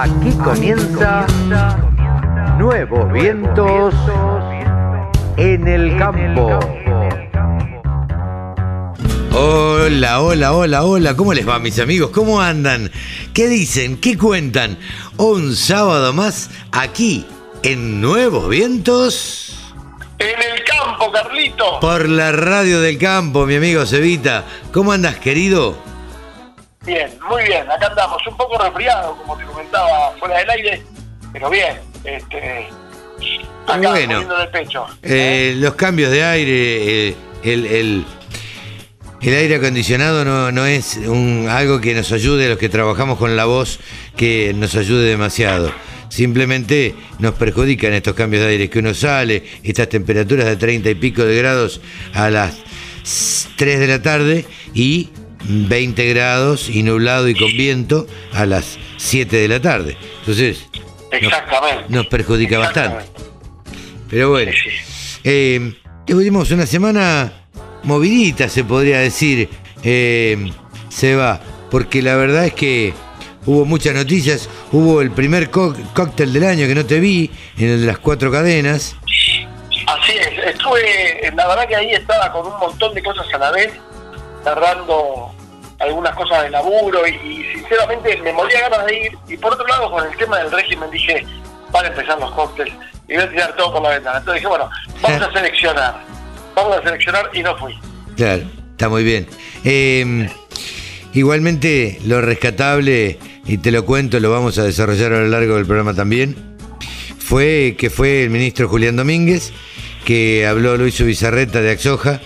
Aquí comienza Nuevos Vientos en el Campo. Hola, hola, hola, hola, ¿cómo les va mis amigos? ¿Cómo andan? ¿Qué dicen? ¿Qué cuentan? Un sábado más aquí en Nuevos Vientos. En el campo, Carlito. Por la radio del campo, mi amigo Cevita. ¿Cómo andas, querido? Bien, muy bien. Acá andamos un poco resfriado, como te comentaba, fuera del aire, pero bien. Este, acá, bueno. del pecho. Eh, los cambios de aire, eh, el, el- el aire acondicionado no, no es un, algo que nos ayude a los que trabajamos con la voz, que nos ayude demasiado. Simplemente nos perjudican estos cambios de aire, que uno sale, estas temperaturas de 30 y pico de grados a las 3 de la tarde y 20 grados y nublado y con viento a las 7 de la tarde. Entonces, Exactamente. nos perjudica bastante. Pero bueno, eh, tuvimos una semana movidita, se podría decir, eh, Seba, porque la verdad es que hubo muchas noticias. Hubo el primer có- cóctel del año que no te vi, en el de las cuatro cadenas. Así es. Estuve, la verdad que ahí estaba con un montón de cosas a la vez, cerrando algunas cosas de laburo y, y sinceramente me moría ganas de ir. Y por otro lado, con el tema del régimen dije, van a empezar los cócteles y voy a tirar todo por la ventana. Entonces dije, bueno, vamos a seleccionar. Vamos a seleccionar y no fui. Claro, está muy bien. Eh, igualmente, lo rescatable, y te lo cuento, lo vamos a desarrollar a lo largo del programa también, fue que fue el ministro Julián Domínguez, que habló, lo hizo Bizarreta de Axoja,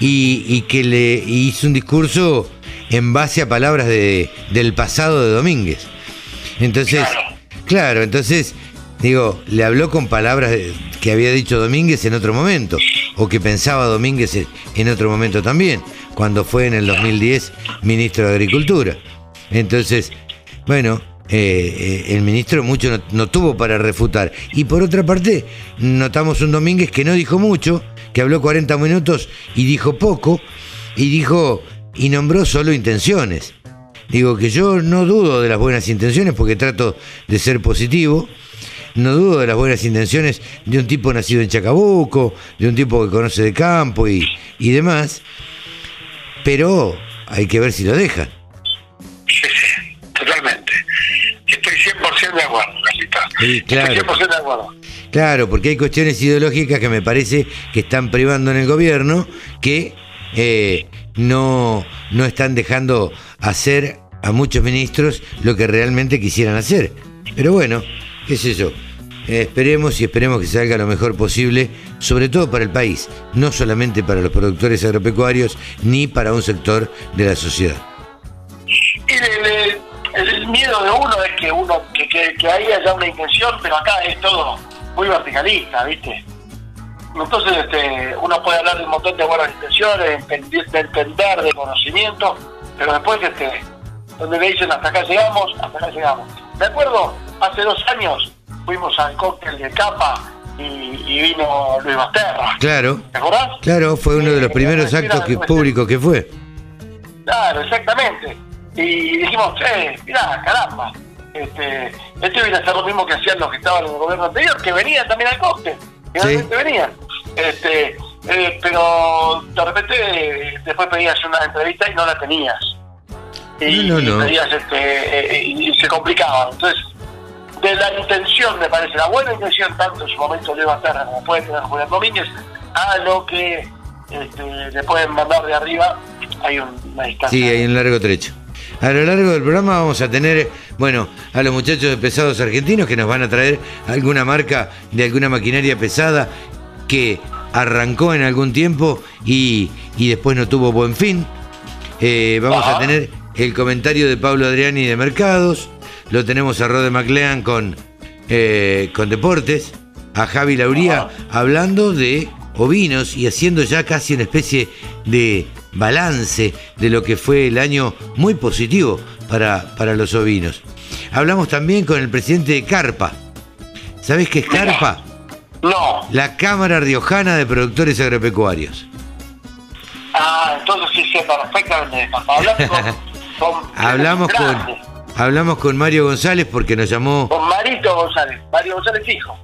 y, y que le hizo un discurso en base a palabras de, del pasado de Domínguez. Entonces, Claro. claro, entonces, digo, le habló con palabras que había dicho Domínguez en otro momento, o que pensaba Domínguez en- en otro momento también, cuando fue en el 2010 ministro de Agricultura. Entonces, bueno, eh, eh, el ministro mucho no, no tuvo para refutar. Y por otra parte, notamos un Domínguez que no dijo mucho, que habló 40 minutos y dijo poco, y dijo, y nombró solo intenciones. Digo que yo no dudo de las buenas intenciones porque trato de ser positivo. No dudo de las buenas intenciones de un tipo nacido en Chacabuco, de un tipo que conoce de campo y, y demás. Pero hay que ver si lo dejan. Sí, sí, totalmente. Estoy 100% de acuerdo, Carlita. Sí, claro. Estoy 100% de acuerdo. Claro, porque hay cuestiones ideológicas que me parece que están privando en el gobierno que eh, no, no están dejando hacer a muchos ministros lo que realmente quisieran hacer. Pero bueno, sé yo. Eh, esperemos y esperemos que salga lo mejor posible, sobre todo para el país, no solamente para los productores agropecuarios ni para un sector de la sociedad. El, el- miedo de uno es que uno que, que, que ahí haya una intención, pero acá es todo muy verticalista, ¿viste? Entonces este, uno puede hablar de un montón de buenas intenciones, de entender, de, conocimiento, pero después este, donde le dicen hasta acá llegamos, hasta acá llegamos. Me acuerdo, hace dos años fuimos al cóctel de capa y, y vino Luis Basterra. Claro, ¿Te acordás? claro, fue uno de los Eh, primeros actos que- públicos que fue. Claro, exactamente. Y dijimos, eh, mirá, caramba, este, este viene a hacer lo mismo que hacían los que estaban en el gobierno anterior, que venían también al cóctel, que Sí. venían. Este, eh, pero de repente eh, después pedías una entrevista y no la tenías. Y, No, no, pedías, este, eh, y, se complicaba. Entonces, de la intención, me parece, la buena intención, tanto en su momento de Basterra como puede tener Julián Domínguez, a lo que este, le pueden mandar de arriba, hay un- una distancia. Sí, hay un largo trecho. A lo largo del programa vamos a tener, bueno, a los muchachos de pesados argentinos que nos van a traer alguna marca de alguna maquinaria pesada que arrancó en algún tiempo y, y después no tuvo buen fin. Eh, vamos a Ajá. tener el comentario de Pablo Adriani de Mercados. Lo tenemos a Rode McLean con, eh, con Deportes. A Javi Lauría hablando de ovinos y haciendo ya casi una especie de balance de lo que fue el año muy positivo para, para los ovinos. Hablamos también con el presidente de Carpa. ¿Sabés qué es Carpa? No. La Cámara Riojana de Productores Agropecuarios. Ah, entonces sí sé perfectamente. Hablamos con, con- Hablamos con, grande. Hablamos con Mario González porque nos llamó. Con Marito González, Mario González hijo.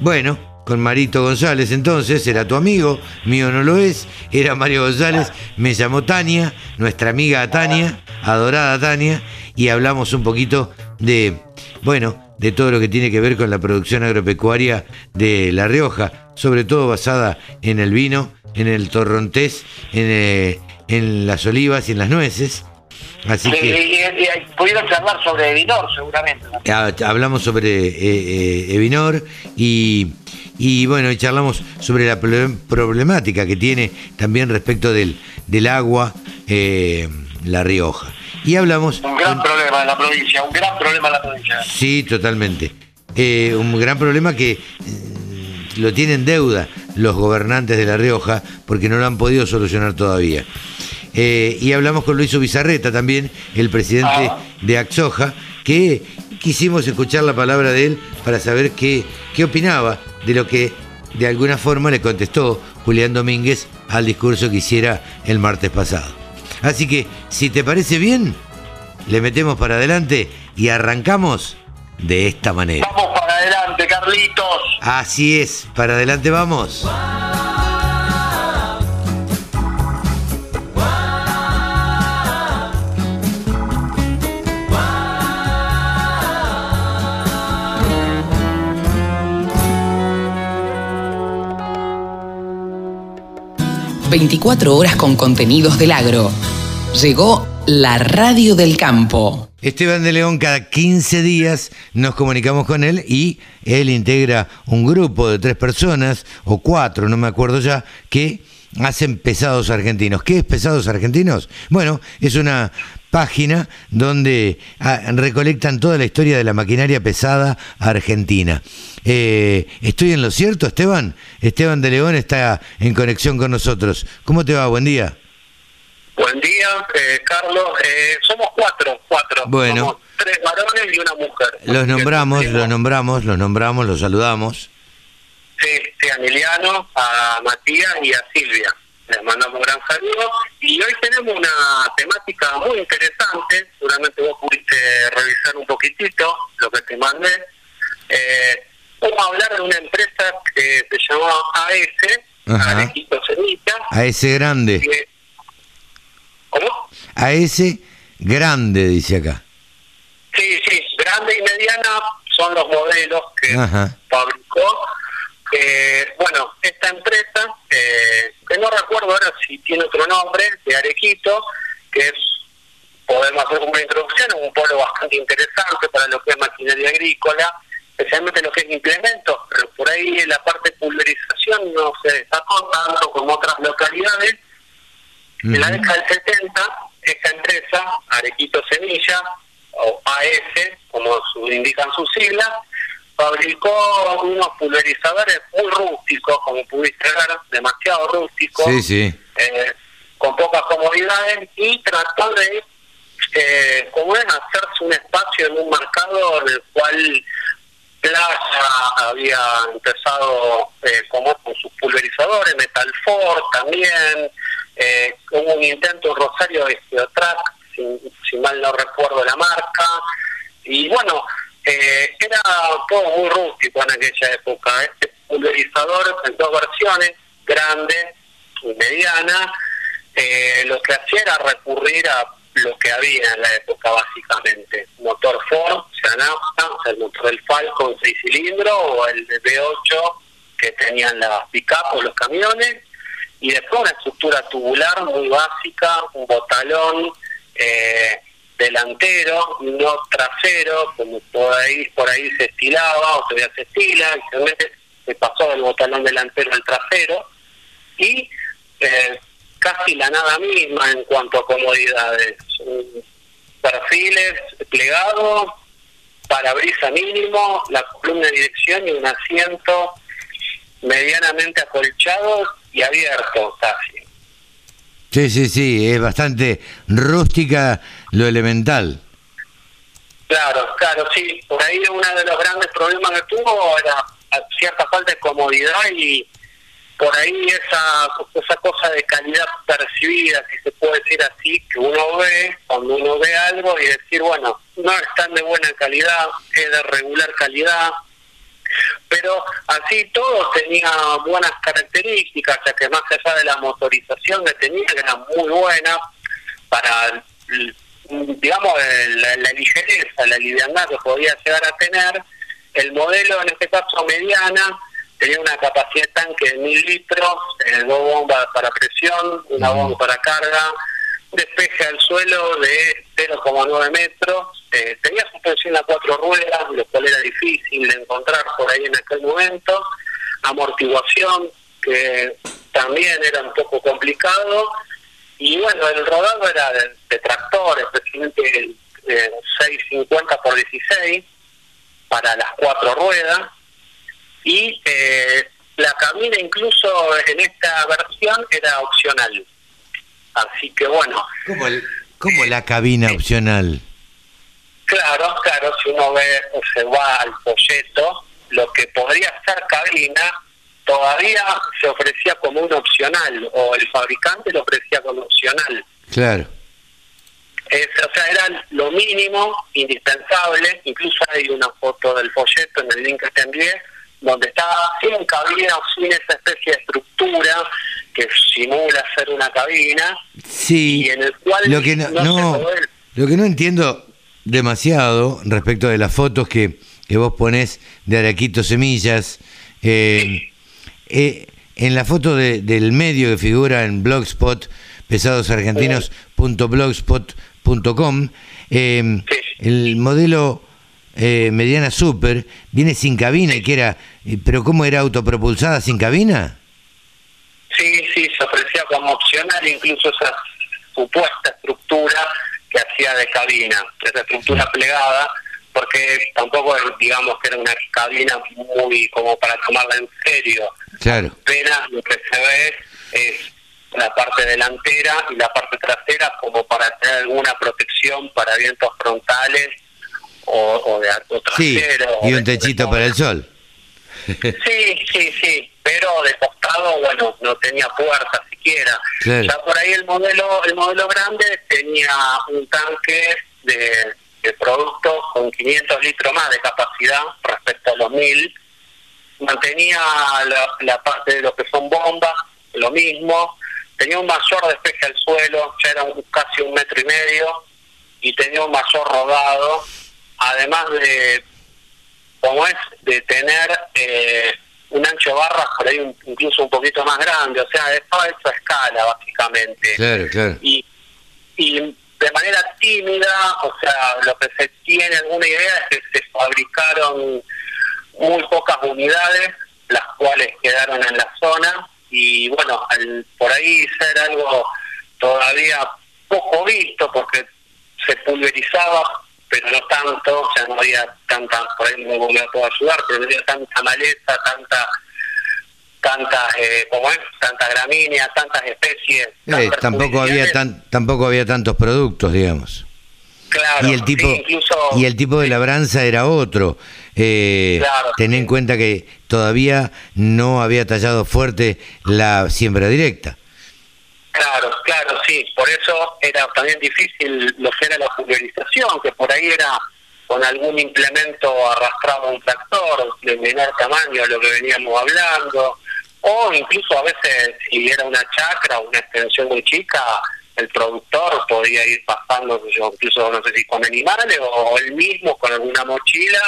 Bueno, con Marito González entonces, era tu amigo, mío no lo es, era Mario González, me llamó Tania, nuestra amiga Tania, adorada Tania, y hablamos un poquito de, bueno, de todo lo que tiene que ver con la producción agropecuaria de La Rioja, sobre todo basada en el vino, en el torrontés, en, eh, en las olivas y en las nueces. Así que y- y pudieron charlar sobre Vinor, seguramente. ¿no? ha- hablamos sobre eh, eh, Evinor y, y bueno, y charlamos sobre la problem- problemática que tiene también respecto del, del agua eh, La Rioja. Y hablamos... Un gran problema en la provincia, un gran problema en la provincia. Sí, totalmente. Eh, un gran problema que mm, lo tienen deuda los gobernantes de La Rioja porque no lo han podido solucionar todavía. Eh, y hablamos con Luis Bizarreta también, el presidente Ah. de Axoja, que quisimos escuchar la palabra de él para saber qué, qué opinaba de lo que de alguna forma le contestó Julián Domínguez al discurso que hiciera el martes pasado. Así que, si te parece bien, le metemos para adelante y arrancamos de esta manera. Vamos para adelante, Carlitos. Así es, para adelante vamos. 24 horas con contenidos del agro. Llegó la radio del campo. Esteban de León, cada 15 días nos comunicamos con él y él integra un grupo de tres personas, o cuatro, no me acuerdo ya, que hacen Pesados Argentinos. ¿Qué es Pesados Argentinos? Bueno, es una página donde ah, recolectan toda la historia de la maquinaria pesada argentina. Eh, ¿Estoy en lo cierto, Esteban? Esteban de León está en conexión con nosotros. ¿Cómo te va? Buen día. Buen día, eh, Carlos. Eh, somos cuatro, cuatro. Bueno. Somos tres varones y una mujer. Los nombramos, los nombramos, los nombramos, los saludamos. Sí, sí, a Emiliano, a Matías y a Silvia. Les mandamos un gran saludo. Y hoy tenemos una temática muy interesante. Seguramente vos pudiste revisar un poquitito lo que te mandé. Eh, vamos a hablar de una empresa que se llama AS, Ajá. Arequito Semilla. A ese grande, que- ¿Cómo? a ese grande, dice acá. Sí, sí, grande y mediana son los modelos que Ajá. fabricó. Eh, bueno, esta empresa, eh, que no recuerdo ahora si tiene otro nombre, de Arequito, que es, podemos hacer como una introducción, es un polo bastante interesante para lo que es maquinaria agrícola, especialmente lo que es implementos, pero por ahí en la parte de pulverización no se destacó tanto como otras localidades. En la década del 70, esta empresa, Arequito Semilla, o AS, como su- indican sus siglas, fabricó unos pulverizadores muy rústicos, como pudiste ver, demasiado rústicos, Sí, sí. eh, con pocas comodidades, y trató de, eh, como es, hacerse un espacio en un mercado en el cual Plaza había empezado eh, como con sus pulverizadores, Metalfor también, eh, hubo un intento en Rosario de Geotrack, si, si mal no recuerdo la marca, y bueno, eh, era todo muy rústico en aquella época. Este pulverizador en dos versiones, grande y mediana, eh, lo que hacía era recurrir a lo que había en la época básicamente. Motor Ford, o sea, el motor del Falcon 6 cilindros o el de V8 que tenían las pick los camiones, y después una estructura tubular muy básica, un botalón eh, delantero, no trasero, como por ahí, por ahí se estilaba o se estila, realmente se pasó del botalón delantero al trasero, y eh, casi la nada misma en cuanto a comodidades. Perfiles plegados, parabrisa mínimo, la columna de dirección y un asiento medianamente acolchado y abierto casi. Sí, sí, sí, es bastante rústica lo elemental. Claro, claro, sí. Por ahí uno de los grandes problemas que tuvo era cierta falta de comodidad y por ahí esa, esa cosa de calidad percibida, si se puede decir así, que uno ve cuando uno ve algo y decir, bueno, no están de buena calidad, es de regular calidad, pero así todo tenía buenas características, ya que más allá de la motorización que tenía, que era muy buena para, digamos, la, la ligereza, la liviandad que podía llegar a tener, el modelo en este caso mediana tenía una capacidad de tanque de mil litros, eh, dos bombas para presión, una bomba para carga, despeje al suelo de 0,9 metros, eh, tenía suspensión a cuatro ruedas, lo cual era difícil de encontrar por ahí en aquel momento, amortiguación, que también era un poco complicado, y bueno, el rodado era de, tractor, especialmente el 650 por 16 para las cuatro ruedas, y eh, la cabina incluso en esta versión era opcional. Así que bueno. ¿Cómo, cómo la cabina opcional? Claro, claro, si uno ve se va al folleto, lo que podría ser cabina todavía se ofrecía como un opcional, o el fabricante lo ofrecía como opcional. Claro. o sea, era lo mínimo, indispensable, incluso hay una foto del folleto en el link que te envié, donde está sin cabina o sin esa especie de estructura que simula ser una cabina sí y en el cual lo que no, lo que no entiendo demasiado respecto de las fotos que, que vos ponés de Araquito Semillas eh, eh, en la foto de, del medio que figura en blogspot pesadosargentinos.blogspot.com eh, el modelo eh, mediana super, viene sin cabina y que era, eh, pero ¿cómo era autopropulsada sin cabina? Sí, sí, se ofrecía como opcional incluso esa supuesta estructura que hacía de cabina, esa estructura plegada, porque tampoco digamos que era una cabina muy como para tomarla en serio. Claro. Apenas lo que se ve es la parte delantera y la parte trasera como para tener alguna protección para vientos frontales o, de alto trasero. y un techito para el sol. Sí, sí, sí, pero de costado, bueno, no tenía puerta siquiera. Ya por ahí el modelo el modelo grande tenía un tanque de, de productos con 500 litros más de capacidad respecto a los 1000. Mantenía la, la parte de lo que son bombas, lo mismo. Tenía un mayor despeje al suelo, ya era un, casi un metro y medio, y tenía un mayor rodado además de, como es, de tener eh, un ancho de barras por ahí incluso un poquito más grande, o sea, de toda esa escala básicamente. Claro, claro. Y, y de manera tímida, o sea, lo que se tiene alguna idea es que se fabricaron muy pocas unidades, las cuales quedaron en la zona, y bueno, al, por ahí ser algo todavía poco visto, porque se pulverizaba pero no tanto, o sea, no había tanta, por ahí no me puedo ayudar, pero no había tanta maleza, tanta tantas eh, como es tanta gramínea tantas especies eh, tampoco había tan tampoco había tantos productos digamos. Claro y el tipo y el tipo de labranza era otro. Eh, ten en cuenta que todavía no había tallado fuerte la siembra directa. Claro, claro, sí. Por eso era también difícil lo que era la pulverización, que por ahí era con algún implemento arrastrado a un tractor de menor tamaño, lo que veníamos hablando, o incluso a veces si era una chacra o una extensión muy chica, el productor podía ir pasando, incluso no sé si con animales o él mismo con alguna mochila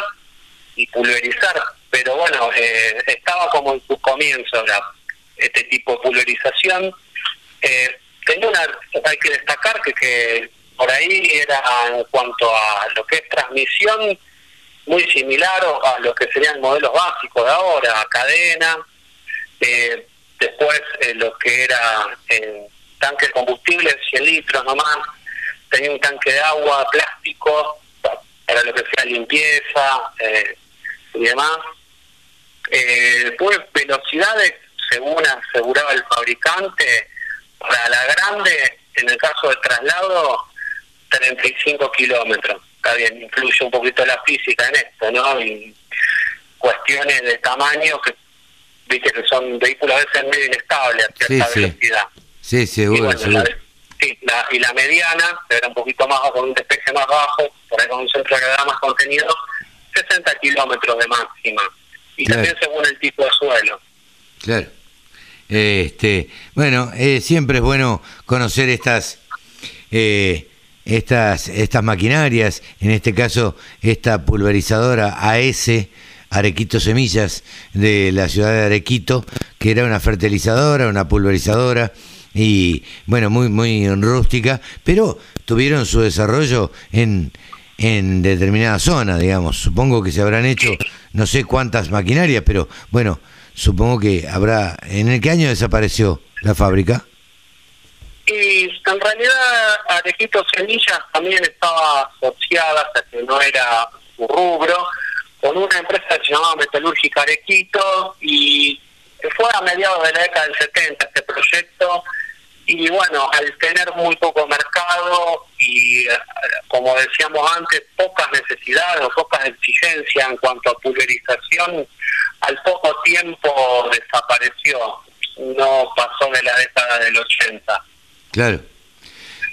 y pulverizar. Pero bueno, eh, estaba como en su comienzo este tipo de pulverización eh, tenía una, hay que destacar que, que por ahí era en cuanto a lo que es transmisión muy similar a lo que serían modelos básicos de ahora, cadena, eh, después eh, lo que era eh, tanque de combustible, 100 litros nomás, tenía un tanque de agua, plástico, para lo que sea limpieza eh, y demás. Pues velocidades, según aseguraba el fabricante, para la grande, en el caso del traslado, 35 kilómetros. Está bien, influye un poquito la física en esto, ¿no? Y cuestiones de tamaño que viste que son vehículos a veces medio inestables a cierta Sí, velocidad. Sí, seguro, bueno, seguro. la, sí, la- y la mediana, que era un poquito más con un despeje más bajo, por ahí con un centro de gravedad más contenido, 60 kilómetros de máxima. Y Claro. también según el tipo de suelo. Claro. Este, bueno, eh, siempre es bueno conocer estas, eh, estas, estas maquinarias, en este caso esta pulverizadora AS, Arequito Semillas, de la ciudad de Arequito, que era una fertilizadora, una pulverizadora, y bueno, muy, muy rústica, pero tuvieron su desarrollo en, en determinada zona, digamos. Supongo que se habrán hecho no sé cuántas maquinarias, pero bueno, supongo que habrá... ¿En el qué año desapareció la fábrica? Y en realidad Arequito Semillas también estaba asociada, hasta que no era su rubro, con una empresa que se llamaba Metalúrgica Arequito y fue a mediados de la década del 70 este proyecto y bueno, al tener muy poco mercado y eh, como decíamos antes, pocas necesidades o pocas exigencias en cuanto a pulverización, al poco tiempo desapareció, no pasó de la década del 80. Claro.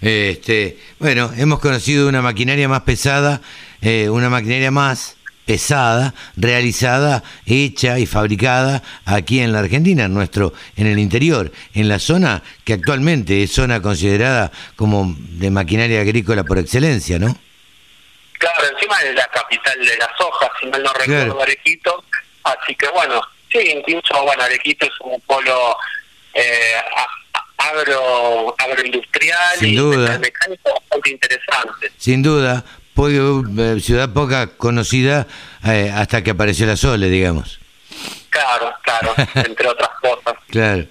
Este, bueno, hemos conocido una maquinaria más pesada, eh, una maquinaria más pesada, realizada, hecha y fabricada aquí en la Argentina, en nuestro, en el interior, en la zona que actualmente es zona considerada como de maquinaria agrícola por excelencia, ¿no? Claro, encima es la capital de las hojas, si mal no recuerdo, Claro. Arequito. Así que bueno, sí, incluso, bueno, Arequito es un polo eh, agro agroindustrial Sin y duda. mecánico bastante interesante. Sin duda, eh, ciudad poca conocida eh, hasta que apareció la Sole, digamos. Claro, claro, entre otras cosas. Claro.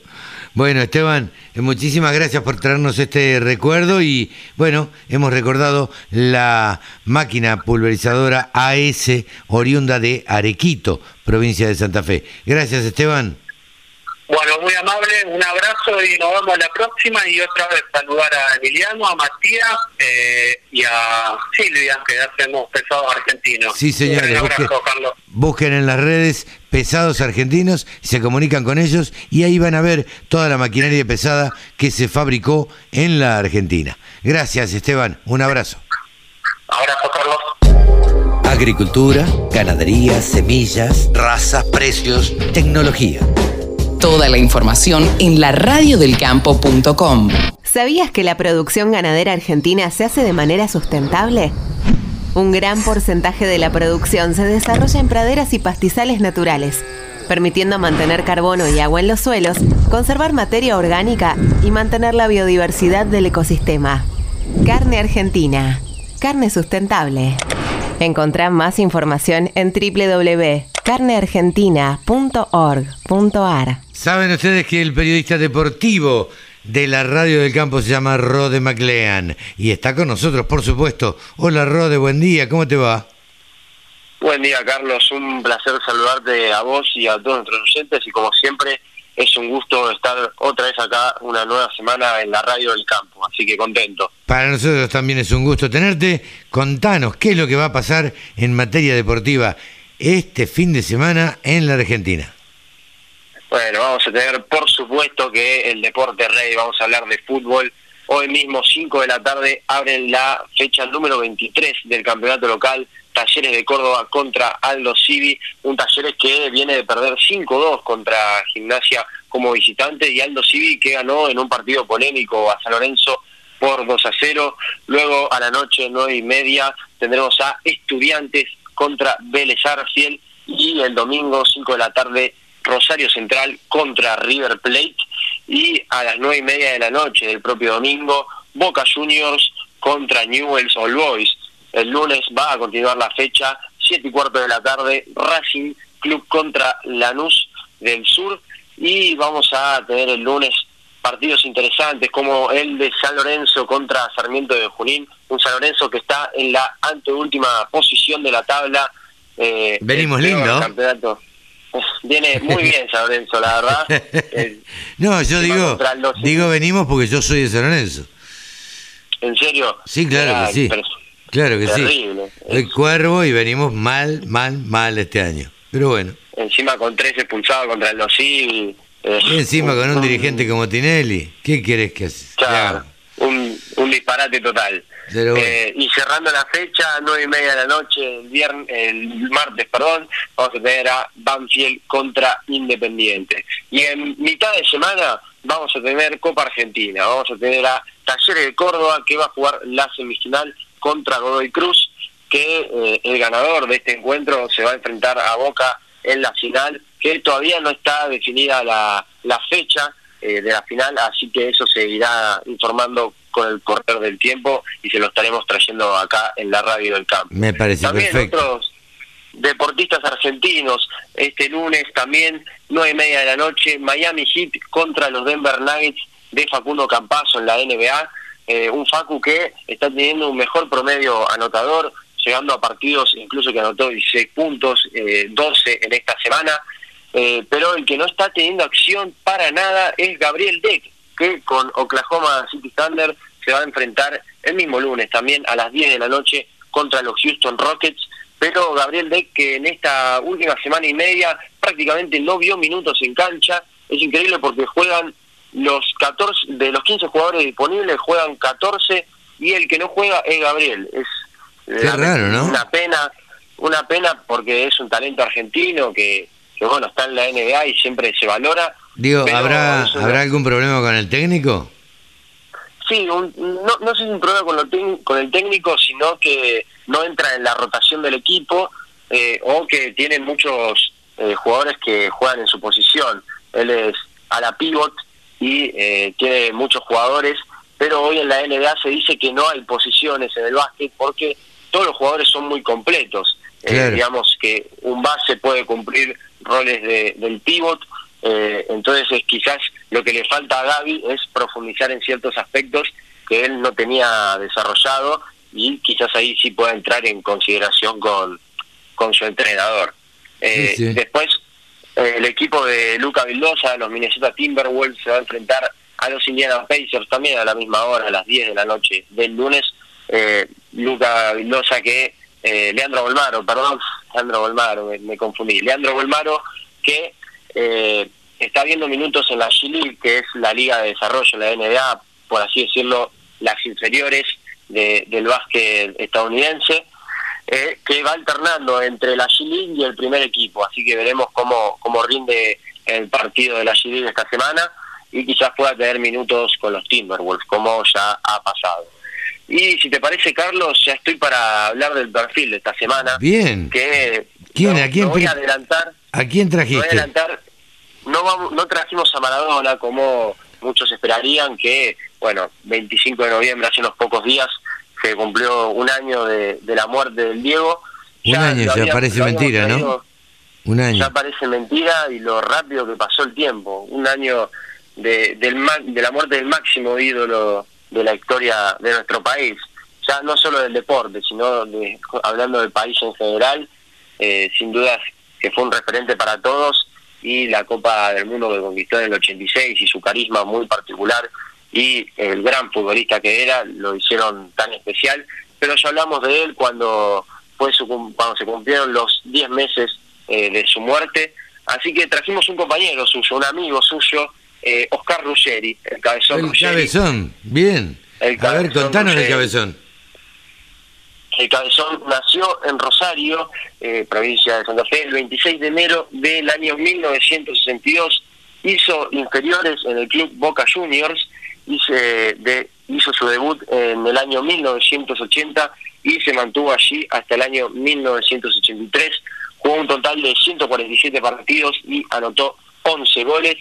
Bueno, Esteban, eh, muchísimas gracias por traernos este recuerdo y bueno, hemos recordado la máquina pulverizadora AS oriunda de Arequito, provincia de Santa Fe. Gracias, Esteban. Bueno, muy amable, un abrazo y nos vemos la próxima y otra vez saludar a Emiliano, a Matías eh, y a Silvia, que hacemos pesados argentinos. Sí, señores. Un abrazo, busquen- Carlos. busquen en las redes pesados argentinos, se comunican con ellos y ahí van a ver toda la maquinaria pesada que se fabricó en la Argentina. Gracias, Esteban. Un abrazo. Abrazo, Carlos. Agricultura, ganadería, semillas, razas, precios, tecnología. Toda la información en laradiodelcampo.com. ¿Sabías que la producción ganadera argentina se hace de manera sustentable? Un gran porcentaje de la producción se desarrolla en praderas y pastizales naturales, permitiendo mantener carbono y agua en los suelos, conservar materia orgánica y mantener la biodiversidad del ecosistema. Carne argentina. Carne sustentable. Encontrá más información en www.carneargentina.org.ar. ¿Saben ustedes que el periodista deportivo de la radio del campo se llama Rode McLean? Y está con nosotros, por supuesto. Hola Rode, buen día, ¿cómo te va? Buen día, Carlos. Un placer saludarte a vos y a todos nuestros oyentes. Y como siempre, es un gusto estar otra vez acá una nueva semana en la radio del campo. Así que contento. Para nosotros también es un gusto tenerte. Contanos qué es lo que va a pasar en materia deportiva este fin de semana en la Argentina. Bueno, vamos a tener, por supuesto, que el deporte rey. Vamos a hablar de fútbol. Hoy mismo, 5 de la tarde, abren la fecha número 23 del campeonato local. Talleres de Córdoba contra Aldo Civi, un Talleres que viene de perder 5-2 contra Gimnasia como visitante y Aldo Civi que ganó en un partido polémico a San Lorenzo por 2 a 0. Luego a la noche, 9 y media, tendremos a Estudiantes contra Vélez Arfiel y el domingo, 5 de la tarde, Rosario Central contra River Plate y a las nueve y media de la noche del propio domingo, Boca Juniors contra Newell's All Boys. El lunes va a continuar la fecha, siete y cuarto de la tarde, Racing Club contra Lanús del Sur y vamos a tener el lunes partidos interesantes como el de San Lorenzo contra Sarmiento de Junín, un San Lorenzo que está en la anteúltima posición de la tabla. eh, Venimos lindo. campeonato. Viene muy bien San Lorenzo, la verdad. No, yo digo, digo venimos porque yo soy de San Lorenzo. ¿En serio? Sí, claro Era que sí. Claro que sí. Terrible. El cuervo y venimos mal, mal, mal este año. Pero bueno, encima con tres expulsados contra el Losil. eh, Y encima con un dirigente como Tinelli. ¿Qué querés que Claro, haga? un, un disparate total. Bueno. Eh, y cerrando la fecha, nueve y media de la noche, el viernes, el martes, perdón, vamos a tener a Banfield contra Independiente. Y en mitad de semana vamos a tener Copa Argentina, vamos a tener a Talleres de Córdoba que va a jugar la semifinal contra Godoy Cruz, que eh, el ganador de este encuentro se va a enfrentar a Boca en la final, que todavía no está definida la, la fecha eh, de la final, así que eso se irá informando con el correr del tiempo y se lo estaremos trayendo acá en la radio del campo. Me parece También perfecto. otros deportistas argentinos, este lunes también, nueve y media de la noche, Miami Heat contra los Denver Nuggets de Facundo Campazo en la NBA, eh, un Facu que está teniendo un mejor promedio anotador, llegando a partidos incluso que anotó 16 puntos, eh, 12 en esta semana, eh, pero el que no está teniendo acción para nada es Gabriel Deck, que con Oklahoma City Thunder se va a enfrentar el mismo lunes también a las 10 de la noche contra los Houston Rockets, pero Gabriel Deck que en esta última semana y media prácticamente no vio minutos en cancha, es increíble porque juegan los 14 de los 15 jugadores disponibles juegan 14 y el que no juega es Gabriel, es Qué la- raro, ¿no? una pena, una pena porque es un talento argentino que, que bueno, está en la NBA y siempre se valora. Digo, ¿habrá, ¿habrá algún problema con el técnico? Sí, un- no, no sé si es un problema con, lo con el técnico, sino que no entra en la rotación del equipo eh, o que tiene muchos eh, jugadores que juegan en su posición. Él es a la pivot y eh, tiene muchos jugadores, pero hoy en la NBA se dice que no hay posiciones en el básquet porque todos los jugadores son muy completos. Eh, digamos que un base puede cumplir roles de- del pivot, eh, entonces es quizás lo que le falta a Gaby es profundizar en ciertos aspectos que él no tenía desarrollado y quizás ahí sí pueda entrar en consideración con, con su entrenador. Eh, Sí, sí. Después, el equipo de Luca Vildosa, los Minnesota Timberwolves, se va a enfrentar a los Indiana Pacers también a la misma hora, a las 10 de la noche del lunes. Eh, Luca Vildosa que, eh, Leandro Bolmaro, perdón, Leandro Bolmaro, me, confundí. Leandro Bolmaro que eh, está viendo minutos en la G-League, que es la liga de desarrollo, la NBA, por así decirlo, las inferiores de- del básquet estadounidense eh, que va alternando entre la G-League y el primer equipo. Así que veremos cómo, cómo rinde el partido de la G-League esta semana y quizás pueda tener minutos con los Timberwolves, como ya ha pasado. Y si te parece, Carlos, ya estoy para hablar del perfil de esta semana. Bien. Que ¿Quién? no- ¿A quién no voy a adelantar ¿A quién no voy a trajiste? adelantar, no, vamos, no trajimos a Maradona como muchos esperarían, que, bueno, 25 de noviembre, hace unos pocos días, se cumplió un año de, de la muerte del Diego. Un año, lo ya parece mentira, ¿no? Un año. Ya parece mentira y lo rápido que pasó el tiempo. Un año de, del de la muerte del máximo ídolo de la historia de nuestro país. Ya no solo del deporte, sino de, hablando del país en general, eh, sin dudas que fue un referente para todos y la Copa del Mundo que conquistó en el 86 y su carisma muy particular y el gran futbolista que era lo hicieron tan especial. Pero ya hablamos de él cuando fue su, cuando se cumplieron los 10 meses eh, de su muerte. Así que trajimos un compañero suyo, un amigo suyo, eh, Oscar Ruggeri, el cabezón El Ruggeri. cabezón, bien. El A ver, cabezón contanos el cabezón. El Cabezón nació en Rosario, eh, provincia de Santa Fe, el 26 de enero del año 1962. Hizo inferiores en el club Boca Juniors, hizo su debut en el año 1980 y se mantuvo allí hasta el año 1983. Jugó un total de 147 partidos y anotó 11 goles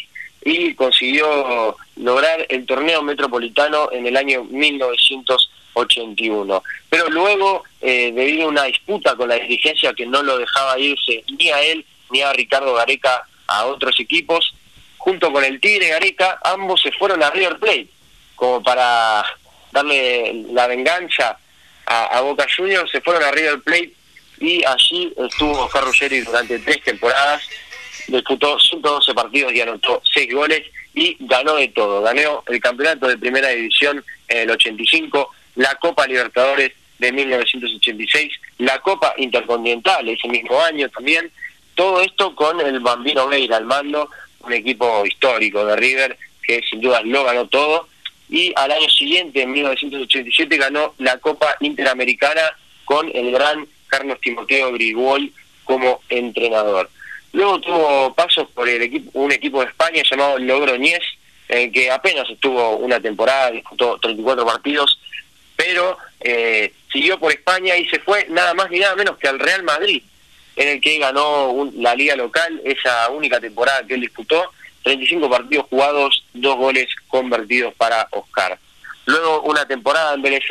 y consiguió lograr el torneo metropolitano en el año 1981. Pero luego, eh, debido a una disputa con la dirigencia que no lo dejaba irse ni a él ni a Ricardo Gareca a otros equipos, junto con el Tigre Gareca, ambos se fueron a River Plate, como para darle la venganza a, Boca Juniors, se fueron a River Plate y allí estuvo Oscar Ruggeri durante tres temporadas, disputó 112 partidos y anotó 6 goles y ganó de todo. Ganó el campeonato de primera división en el 85, la Copa Libertadores de 1986, la Copa Intercontinental ese mismo año también, todo esto con el Bambino Veira al mando, un equipo histórico de River que sin duda lo ganó todo. Y al año siguiente, en 1987, ganó la Copa Interamericana con el gran Carlos Timoteo Grigol como entrenador. Luego tuvo pasos por el equipo, un equipo de España llamado Logroñés, en que apenas estuvo una temporada, disputó 34 partidos, pero eh, siguió por España y se fue nada más ni nada menos que al Real Madrid, en el que ganó la liga local esa única temporada que él disputó, 35 partidos jugados, dos goles convertidos para Oscar. Luego una temporada en Vélez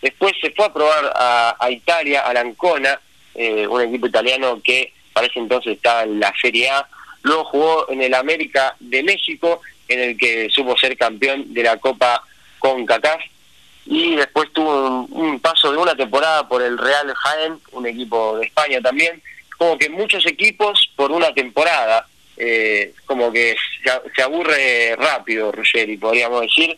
después se fue a probar a, Italia, a Lancona, eh, un equipo italiano que parece entonces estaba en la Serie A. Luego jugó en el América de México, en el que supo ser campeón de la Copa con CACAF. Y después tuvo un, paso de una temporada por el Real Jaén, un equipo de España también. Como que muchos equipos por una temporada. Eh, como que se, aburre rápido Ruggeri, podríamos decir.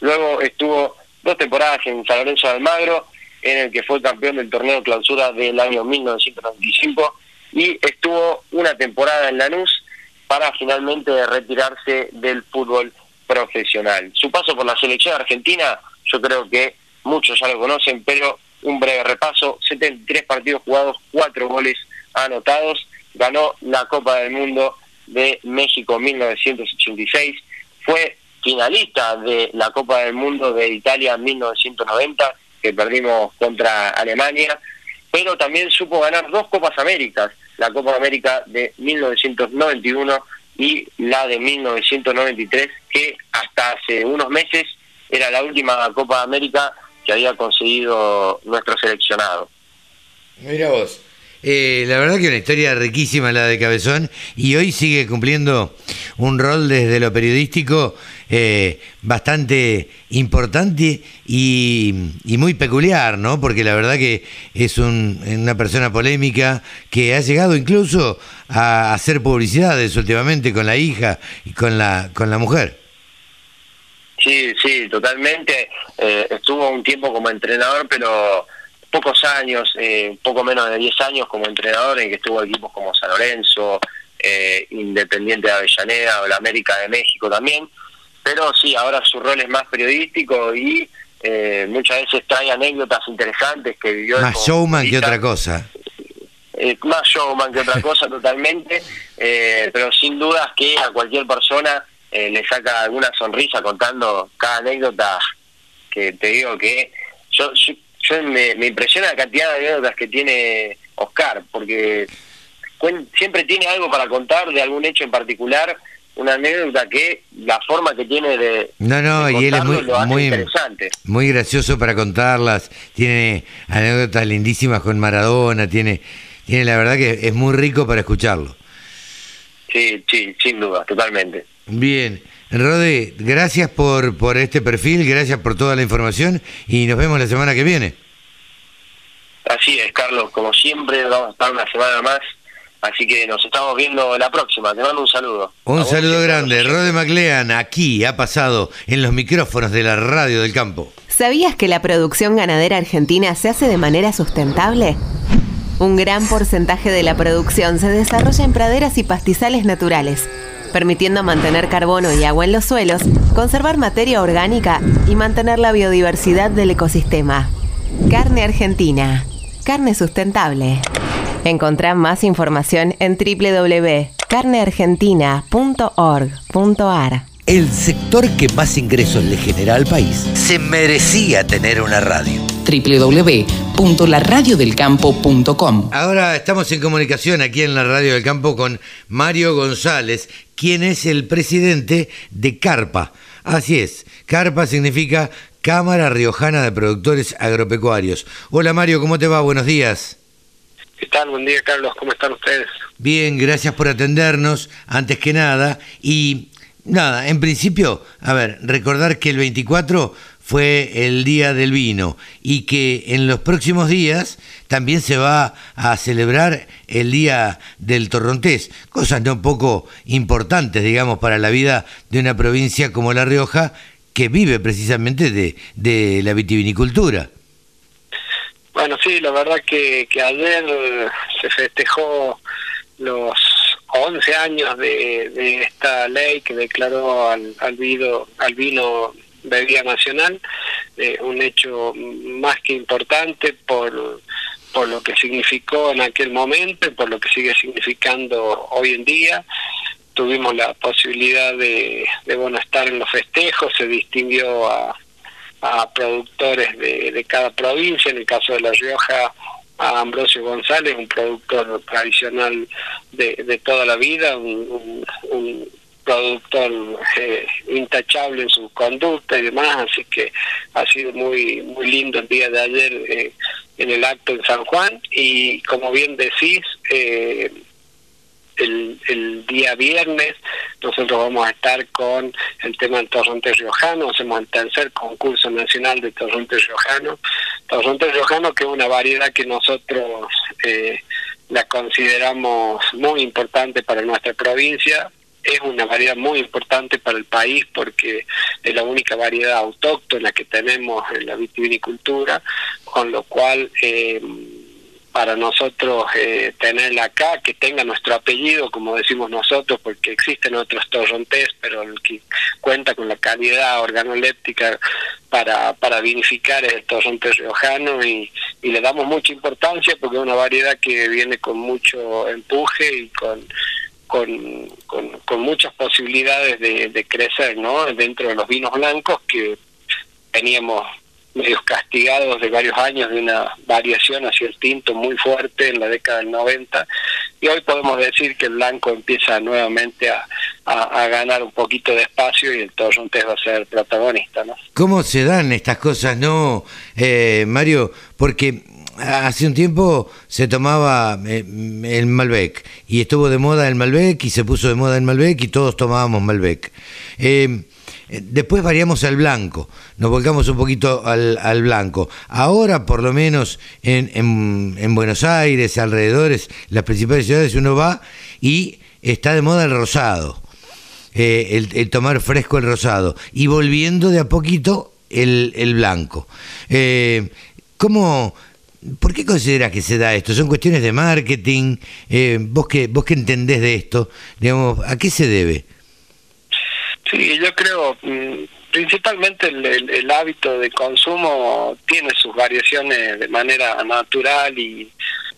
Luego estuvo dos temporadas en San Lorenzo de Almagro, en el que fue campeón del torneo clausura del año 1995 y estuvo una temporada en Lanús para finalmente retirarse del fútbol profesional. Su paso por la selección argentina, yo creo que muchos ya lo conocen, pero un breve repaso, 73 partidos jugados, 4 goles anotados, ganó la Copa del Mundo de México 1986, fue finalista de la Copa del Mundo de Italia 1990, que perdimos contra Alemania, pero también supo ganar dos Copas Américas, la Copa América de 1991 y la de 1993, que hasta hace unos meses era la última Copa América que había conseguido nuestro seleccionado. Mira vos. Eh, la verdad que una historia riquísima la de Cabezón y hoy sigue cumpliendo un rol desde lo periodístico eh, bastante importante y, muy peculiar, ¿no? Porque la verdad que es una persona polémica que ha llegado incluso a hacer publicidades últimamente con la hija y con la, con la mujer. Sí, sí, totalmente. Eh, estuvo un tiempo como entrenador, pero pocos años, eh, poco menos de 10 años como entrenador, en que estuvo equipos como San Lorenzo, eh, Independiente de Avellaneda o la América de México también. Pero sí, ahora su rol es más periodístico y eh, muchas veces trae anécdotas interesantes que vivió. Más showman que otra cosa. Eh, más showman que otra cosa totalmente, pero sin dudas que a cualquier persona le saca alguna sonrisa contando cada anécdota que te digo que yo me, impresiona la cantidad de anécdotas que tiene Oscar, porque siempre tiene algo para contar de algún hecho en particular, una anécdota que la forma que tiene de... No, no, y él es muy, muy, interesante. muy gracioso para contarlas, tiene anécdotas lindísimas con Maradona, tiene, tiene la verdad que es muy rico para escucharlo. Sí, sí, sin duda, totalmente. Bien. Rode, gracias por, por este perfil, gracias por toda la información y nos vemos la semana que viene. Así es, Carlos, como siempre vamos a estar una semana más, así que nos estamos viendo la próxima. Te mando un saludo. Un saludo grande. Rode MacLean aquí ha pasado en los micrófonos de la radio del campo. ¿Sabías que la producción ganadera argentina se hace de manera sustentable? Un gran porcentaje de la producción se desarrolla en praderas y pastizales naturales permitiendo mantener carbono y agua en los suelos, conservar materia orgánica y mantener la biodiversidad del ecosistema. Carne Argentina. Carne sustentable. Encontrá más información en www.carneargentina.org.ar. El sector que más ingresos le genera al país se merecía tener una radio www.laradiodelcampo.com. Ahora estamos en comunicación aquí en la Radio del Campo con Mario González, quien es el presidente de CARPA. Así es, CARPA significa Cámara Riojana de Productores Agropecuarios. Hola Mario, ¿cómo te va? Buenos días. ¿Qué tal? Buen día Carlos, ¿cómo están ustedes? Bien, gracias por atendernos, antes que nada. Y nada, en principio, a ver, recordar que el 24 fue el Día del Vino y que en los próximos días también se va a celebrar el Día del Torrontés, cosas no poco importantes, digamos, para la vida de una provincia como La Rioja que vive precisamente de, de la vitivinicultura. Bueno, sí, la verdad que, que ayer se festejó los 11 años de, esta ley que declaró al, al, vino, al vino bebida nacional, eh, un hecho más que importante por, por lo que significó en aquel momento y por lo que sigue significando hoy en día. Tuvimos la posibilidad de, de bueno, estar en los festejos, se distinguió a, a productores de, de cada provincia, en el caso de La Rioja a Ambrosio González, un productor tradicional de, de toda la vida, un, un, productor eh, intachable en su conducta y demás, así que ha sido muy muy lindo el día de ayer eh, en el acto en San Juan. Y como bien decís, eh, el, el día viernes nosotros vamos a estar con el tema del torronte riojano, hacemos el tercer concurso nacional de torronte riojano. Torronte riojano que es una variedad que nosotros eh, la consideramos muy importante para nuestra provincia, es una variedad muy importante para el país porque es la única variedad autóctona que tenemos en la vitivinicultura, con lo cual eh, para nosotros eh, tenerla acá, que tenga nuestro apellido, como decimos nosotros, porque existen otros torrontés, pero el que cuenta con la calidad organoléptica para, para vinificar es el torrontés riojano y, y le damos mucha importancia porque es una variedad que viene con mucho empuje y con con, con, muchas posibilidades de, de crecer ¿no? dentro de los vinos blancos que teníamos medios castigados de varios años de una variación hacia el tinto muy fuerte en la década del 90 y hoy podemos decir que el blanco empieza nuevamente a, a, ganar un poquito de espacio y el torrontés va a ser protagonista. ¿no? ¿Cómo se dan estas cosas, no, eh, Mario? Porque hace un tiempo se tomaba eh, el Malbec y estuvo de moda el Malbec y se puso de moda el Malbec y todos tomábamos Malbec. Eh, después variamos al blanco, nos volcamos un poquito al, al blanco. Ahora, por lo menos en, en, Buenos Aires, alrededores, las principales ciudades, uno va y está de moda el rosado, eh, el, tomar fresco el rosado, y volviendo de a poquito el, el blanco. Eh, ¿Cómo, ¿Por qué consideras que se da esto? ¿Son cuestiones de marketing? Eh, ¿vos, que, ¿Vos que entendés de esto? Digamos, ¿A qué se debe? Sí, yo creo mm, principalmente el, el, hábito de consumo tiene sus variaciones de manera natural y,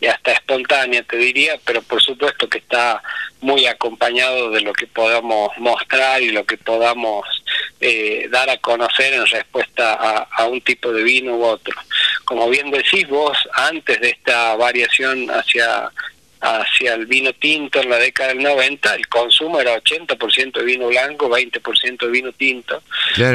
hasta espontánea, te diría, pero por supuesto que está muy acompañado de lo que podamos mostrar y lo que podamos eh, dar a conocer en respuesta a, a, un tipo de vino u otro. Como bien decís vos, antes de esta variación hacia hacia el vino tinto en la década del 90, el consumo era 80% de vino blanco, 20% de vino tinto.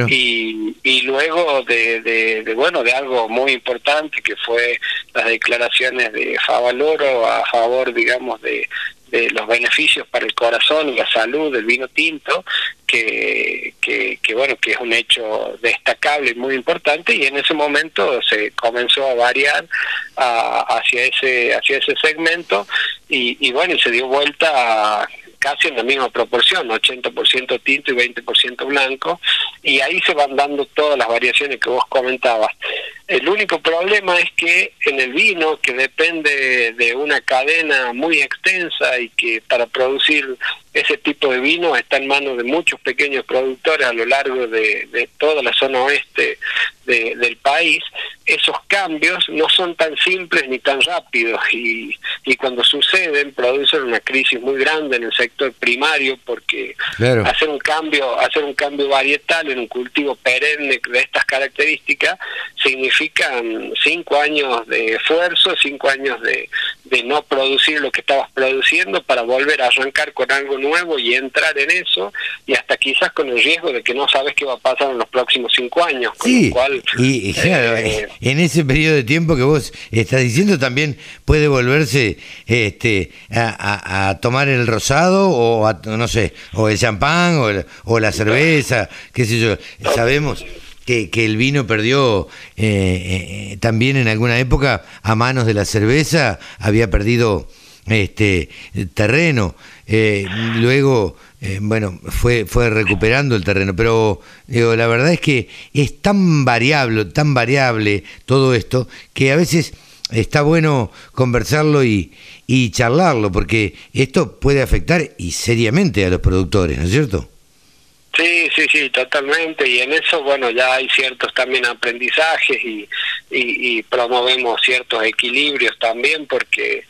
Y, y luego de, de, bueno, de algo muy importante que fue las declaraciones de Favaloro a favor, digamos, de, de los beneficios para el corazón y la salud del vino tinto, que, que, que, bueno, que es un hecho destacable y muy importante, y en ese momento se comenzó a variar hacia ese, hacia ese segmento, y, y bueno, y se dio vuelta a casi en la misma proporción, 80% tinto y 20% blanco, y ahí se van dando todas las variaciones que vos comentabas. El único problema es que en el vino, que depende de una cadena muy extensa y que para producir ese tipo de vino está en manos de muchos pequeños productores a lo largo de, de toda la zona oeste de, del país, esos cambios no son tan simples ni tan rápidos y, y cuando suceden producen una crisis muy grande en el sector primario porque hacer un cambio hacer un cambio varietal en un cultivo perenne de estas características significan cinco años de esfuerzo cinco años de, de no producir lo que estabas produciendo para volver a arrancar con algo nuevo y entrar en eso y hasta quizás con el riesgo de que no sabes qué va a pasar en los próximos cinco años con lo cual y, claro, eh, en ese periodo de tiempo que vos estás diciendo también puede volverse este a, tomar el rosado o no sé, o el champán o, la cerveza, qué sé yo. Sabemos que, que el vino perdió eh, eh, también en alguna época a manos de la cerveza, había perdido este terreno. Luego eh, bueno, fue, fue recuperando el terreno, pero digo, la verdad es que es tan variable, tan variable todo esto, que a veces está bueno conversarlo y, y charlarlo, porque esto puede afectar y seriamente a los productores, ¿no es cierto? Sí, sí, sí, totalmente. Y en eso, bueno, ya hay ciertos también aprendizajes y, y, y promovemos ciertos equilibrios también porque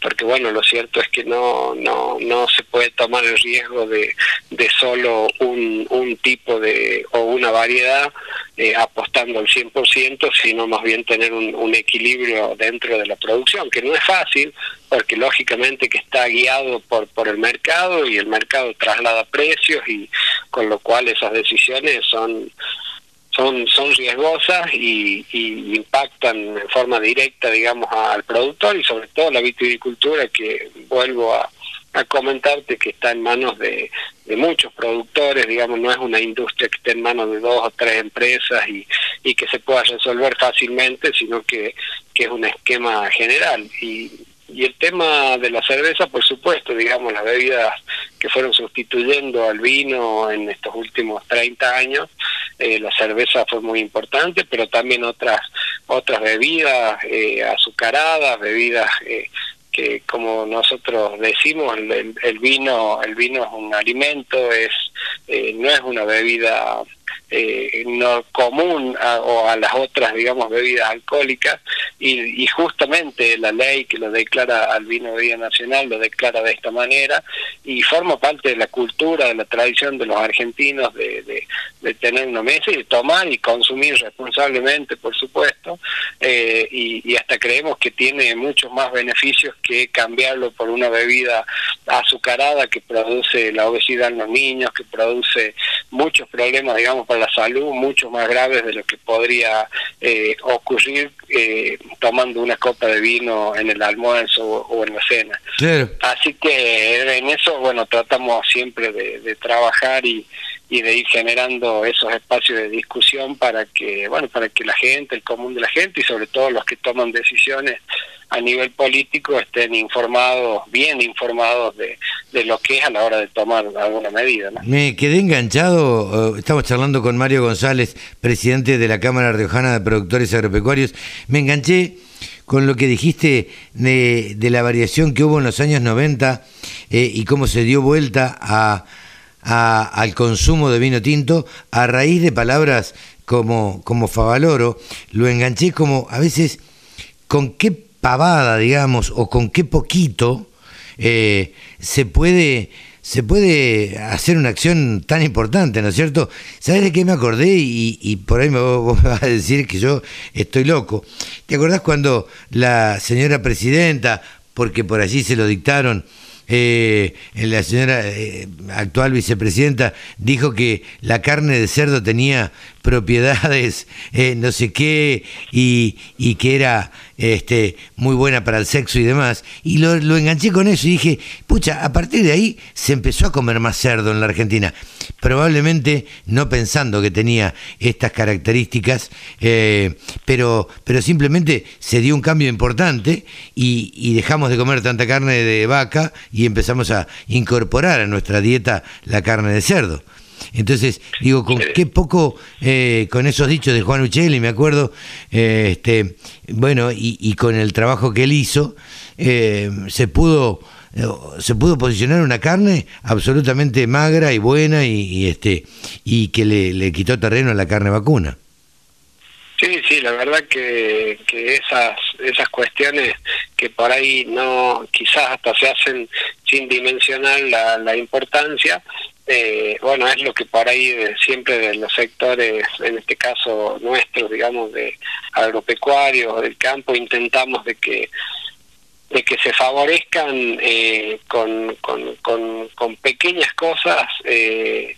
porque bueno, lo cierto es que no, no, no se puede tomar el riesgo de, de solo un, un tipo de o una variedad eh, apostando al 100%, sino más bien tener un, un equilibrio dentro de la producción, que no es fácil, porque lógicamente que está guiado por, por el mercado y el mercado traslada precios y con lo cual esas decisiones son son, son riesgosas y, y, impactan en forma directa, digamos, al productor y sobre todo la viticultura, que vuelvo a, a comentarte que está en manos de, de muchos productores, digamos, no es una industria que esté en manos de dos o tres empresas y, y que se pueda resolver fácilmente, sino que, que es un esquema general. Y, y el tema de la cerveza, por supuesto, digamos, las bebidas que fueron sustituyendo al vino en estos últimos 30 años, eh, la cerveza fue muy importante, pero también otras otras bebidas eh, azucaradas, bebidas eh, que como nosotros decimos el, el, vino el vino es un alimento, es no es una bebida eh, no común a, o a las otras, digamos, bebidas alcohólicas y, y, justamente la ley que lo declara al vino bebida nacional lo declara de esta manera y forma parte de la cultura, de la tradición de los argentinos de, de, de tener una mesa y de tomar y consumir responsablemente, por supuesto, eh, y, y hasta creemos que tiene muchos más beneficios que cambiarlo por una bebida azucarada que produce la obesidad en los niños, que produce muchos problemas, digamos, para la salud mucho más graves de lo que podría eh, ocurrir eh, tomando una copa de vino en el almuerzo o, en la cena. Así que en eso, bueno, tratamos siempre de, de trabajar y, y de ir generando esos espacios de discusión para que, bueno, para que la gente, el común de la gente y sobre todo los que toman decisiones a nivel político estén informados, bien informados de, de lo que es a la hora de tomar alguna medida. Me quedé enganchado, eh, estamos charlando con Mario González, presidente de la Cámara Riojana de Productores Agropecuarios, me enganché con lo que dijiste de, la variación que hubo en los años 90 eh, y cómo se dio vuelta al consumo de vino tinto a raíz de palabras como, como Favaloro, lo enganché como a veces con qué pavada, digamos, o con qué poquito eh, se puede se puede hacer una acción tan importante, ¿no es cierto? ¿Sabes de qué me acordé? Y, por ahí me vas a decir que yo estoy loco. ¿Te acordás cuando la señora presidenta, porque por allí se lo dictaron, eh, la señora eh, actual vicepresidenta dijo que la carne de cerdo tenía propiedades no sé qué y que era este, muy buena para el sexo y demás. Y lo, lo, enganché con eso y dije, pucha, a partir de ahí se empezó a comer más cerdo en la Argentina. Probablemente no pensando que tenía estas características, eh, pero, pero simplemente se dio un cambio importante y, y dejamos de comer tanta carne de vaca y empezamos a incorporar a nuestra dieta la carne de cerdo. Entonces, digo, con qué poco, eh, con esos dichos de Juan Uccelli, me acuerdo, eh, este, bueno, y, y, con el trabajo que él hizo, eh, se pudo se pudo posicionar una carne absolutamente magra y buena y, y este y que le, le, quitó terreno a la carne vacuna. Sí, sí, la verdad que, que esas esas cuestiones que por ahí no quizás hasta se hacen sin dimensionar la, la importancia eh, bueno, es lo que por ahí de, siempre de los sectores, en este caso nuestros, digamos, de agropecuarios, del campo, intentamos de que de que se favorezcan eh, con, con, con, con, pequeñas cosas eh,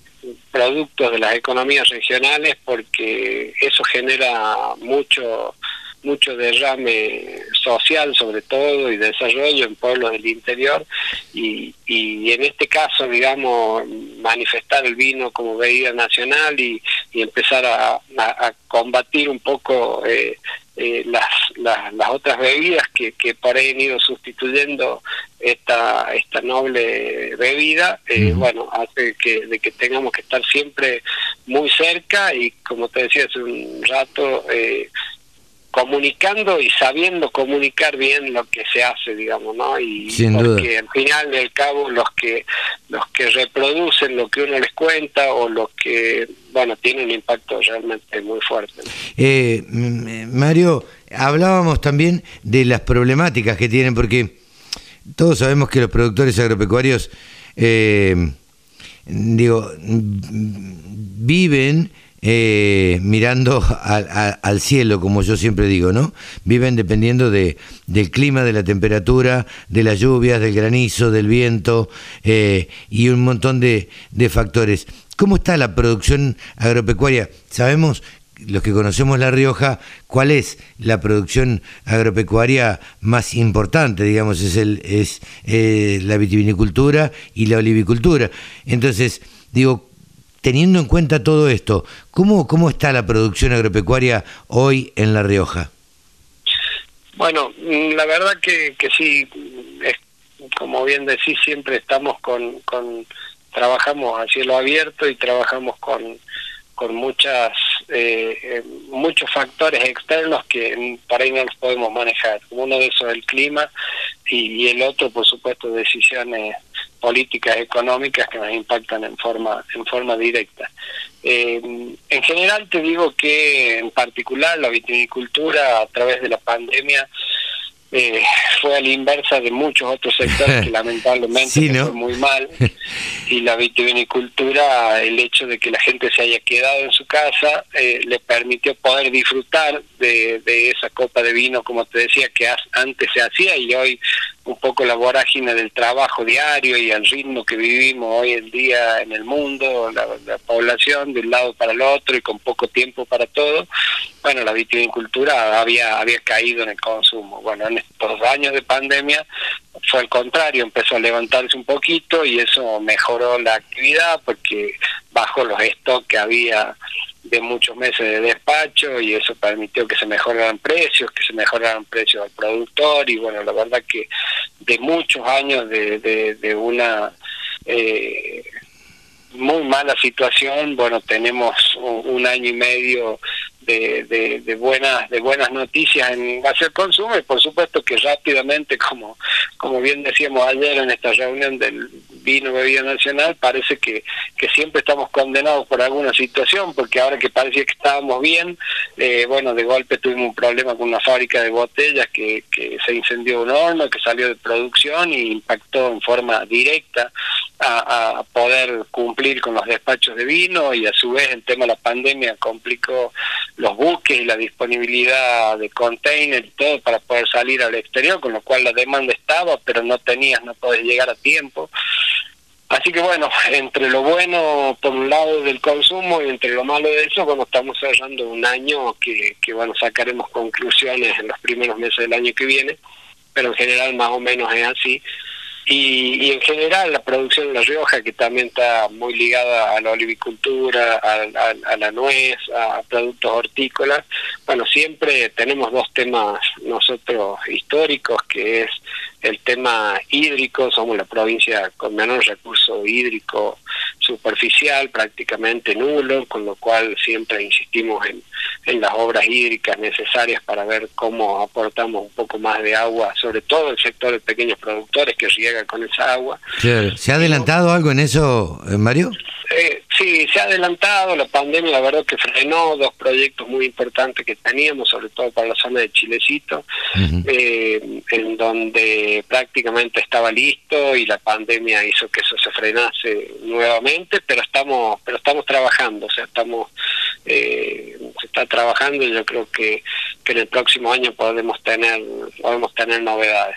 productos de las economías regionales porque eso genera mucho mucho derrame social sobre todo y desarrollo en pueblos del interior y, y en este caso digamos manifestar el vino como bebida nacional y, y empezar a, a, a, combatir un poco eh, eh, las, las, las otras bebidas que, que por ahí han ido sustituyendo esta esta noble bebida eh, uh -huh. bueno hace que de que tengamos que estar siempre muy cerca y como te decía hace un rato eh, comunicando y sabiendo comunicar bien lo que se hace, digamos, ¿no? Y Sin porque al final del cabo los que los que reproducen lo que uno les cuenta o los que, bueno, tienen un impacto realmente muy fuerte. Eh, Mario, hablábamos también de las problemáticas que tienen, porque todos sabemos que los productores agropecuarios, eh, digo, viven eh, mirando al cielo, como yo siempre digo, ¿no? Viven dependiendo de, del clima, de la temperatura, de las lluvias, del granizo, del viento eh, y un montón de, factores. ¿Cómo está la producción agropecuaria? Sabemos los que conocemos La Rioja, ¿cuál es la producción agropecuaria más importante? Digamos, es, el, es eh, la vitivinicultura y la olivicultura. Entonces, digo, teniendo en cuenta todo esto, ¿cómo, cómo está la producción agropecuaria hoy en La Rioja? Bueno, mm, la verdad que, que sí, es, como bien decís, siempre estamos con, con, trabajamos a cielo abierto y trabajamos con, con muchas eh, eh, muchos factores externos que para ahí no los podemos manejar. Uno de esos es el clima y, y el otro, por supuesto, decisiones políticas económicas que nos impactan en forma en forma directa. Eh, en general te digo que en particular la vitivinicultura a través de la pandemia eh, fue a la inversa de muchos otros sectores que lamentablemente Sí, ¿no? fue muy mal y la vitivinicultura el hecho de que la gente se haya quedado en su casa eh, le permitió poder disfrutar de, de esa copa de vino como te decía que antes se hacía y hoy un poco la vorágine del trabajo diario y el ritmo que vivimos hoy en día en el mundo, la, la población de un lado para el otro y con poco tiempo para todo, bueno, la vitivinicultura había, había caído en el consumo. Bueno, en estos años de pandemia fue al contrario, empezó a levantarse un poquito y eso mejoró la actividad porque bajó los stocks que había de muchos meses de despacho y eso permitió que se mejoraran precios, que se mejoraran precios al productor y bueno, la verdad que de muchos años de, de, una eh, muy mala situación, bueno, tenemos un año y medio de, de, de buenas de buenas noticias en base al consumo y por supuesto que rápidamente como como bien decíamos ayer en esta reunión del vino bebida nacional parece que, que siempre estamos condenados por alguna situación porque ahora que parecía que estábamos bien eh, bueno de golpe tuvimos un problema con una fábrica de botellas que, que se incendió un horno que salió de producción y impactó en forma directa a, a poder cumplir con los despachos de vino y a su vez el tema de la pandemia complicó los buques y la disponibilidad de container y todo para poder salir al exterior, con lo cual la demanda estaba, pero no tenías, no podés llegar a tiempo. Así que bueno, entre lo bueno por un lado del consumo y entre lo malo de eso, bueno, estamos cerrando un año que, que bueno, sacaremos conclusiones en los primeros meses del año que viene, pero en general más o menos es así. Y, y en general la producción de La Rioja, que también está muy ligada a la olivicultura, a, la nuez, a productos hortícolas, bueno, siempre tenemos dos temas nosotros históricos, que es el tema hídrico, somos la provincia con menor recurso hídrico superficial, prácticamente nulo, con lo cual siempre insistimos en, en las obras hídricas necesarias para ver cómo aportamos un poco más de agua, sobre todo el sector de pequeños productores que riega con esa agua. Claro. ¿Se ha adelantado algo en eso, eh, Mario? Eh, sí, se ha adelantado, la pandemia la verdad que frenó dos proyectos muy importantes que teníamos, sobre todo para la zona de Chilecito, eh, en donde prácticamente estaba listo y la pandemia hizo que eso se frenase nuevamente, pero estamos pero estamos trabajando, o sea, estamos eh, se está trabajando y yo creo que, que en el próximo año podemos tener podemos tener novedades.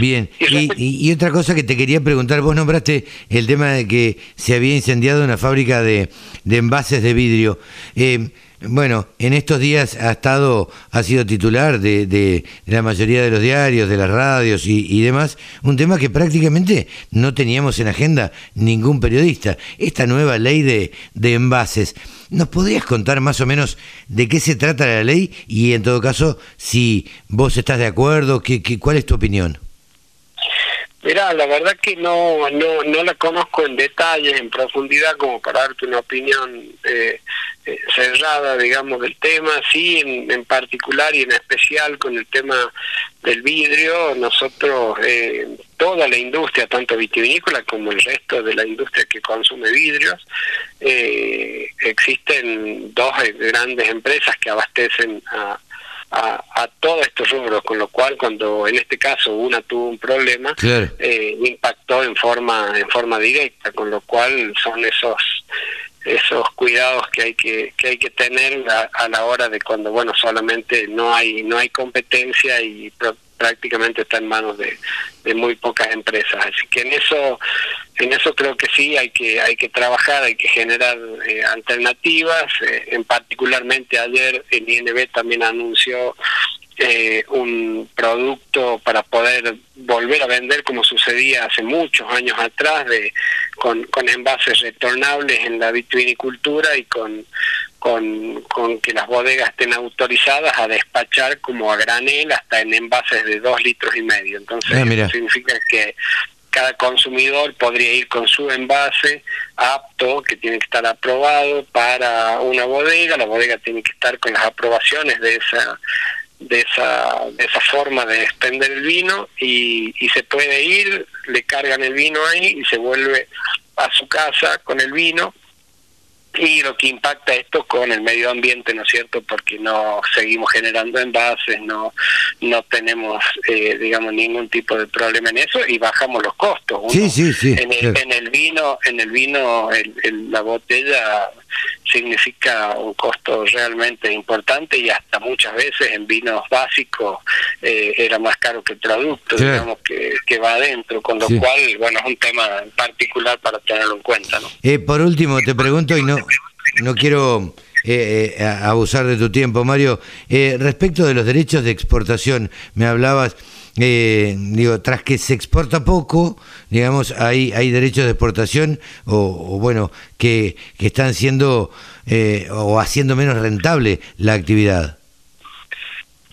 Bien, Y y, respecto- y- y otra cosa que te quería preguntar, vos nombraste el tema de que se había incendiado una fábrica de, de envases de vidrio. Eh, bueno, en estos días ha estado, ha sido titular de, de la mayoría de los diarios, de las radios y, demás, un tema que prácticamente no teníamos en agenda ningún periodista. Esta nueva ley de, envases. ¿Nos podrías contar más o menos de qué se trata la ley y en todo caso si vos estás de acuerdo, qué, qué, cuál es tu opinión? Mira, la verdad que no, no, no la conozco en detalle, en profundidad, como para darte una opinión eh, eh, cerrada, digamos, del tema. Sí, en, en, particular y en especial con el tema del vidrio, nosotros, eh, toda la industria, tanto vitivinícola como el resto de la industria que consume vidrios, eh, existen dos grandes empresas que abastecen a a, todos estos rubros, con lo cual cuando en este caso una tuvo un problema, eh, impactó en forma en forma directa, con lo cual son esos esos cuidados que hay que, que hay que tener a, la hora de cuando bueno solamente no hay no hay competencia y prácticamente está en manos de, de muy pocas empresas. Así que en eso en eso creo que sí hay que hay que trabajar hay que generar eh, alternativas. Eh, en particularmente ayer el INB también anunció eh, un producto para poder volver a vender como sucedía hace muchos años atrás de con, con envases retornables en la vitivinicultura y con, con, con que las bodegas estén autorizadas a despachar como a granel hasta en envases de dos litros y medio. Entonces ah, eso significa que cada consumidor podría ir con su envase apto, que tiene que estar aprobado para una bodega, la bodega tiene que estar con las aprobaciones de esa de esa, de esa forma de extender el vino y, y se puede ir, le cargan el vino ahí y se vuelve a su casa con el vino y lo que impacta esto con el medio ambiente, ¿no es cierto? Porque no seguimos generando envases, no no tenemos, eh, digamos, ningún tipo de problema en eso y bajamos los costos. sí, sí, sí. En el, en el vino, en el vino, el, la botella significa un costo realmente importante y hasta muchas veces en vinos básicos eh, era más caro que el producto, digamos, que, que, va adentro, con lo cual, bueno, es un tema en particular para tenerlo en cuenta. ¿no? Eh, por último, te pregunto y no, no quiero... Eh, abusar de tu tiempo, Mario. respecto de los derechos de exportación, me hablabas eh, digo, tras que se exporta poco, digamos, hay, hay derechos de exportación o, bueno, que, que, están siendo eh, o haciendo menos rentable la actividad.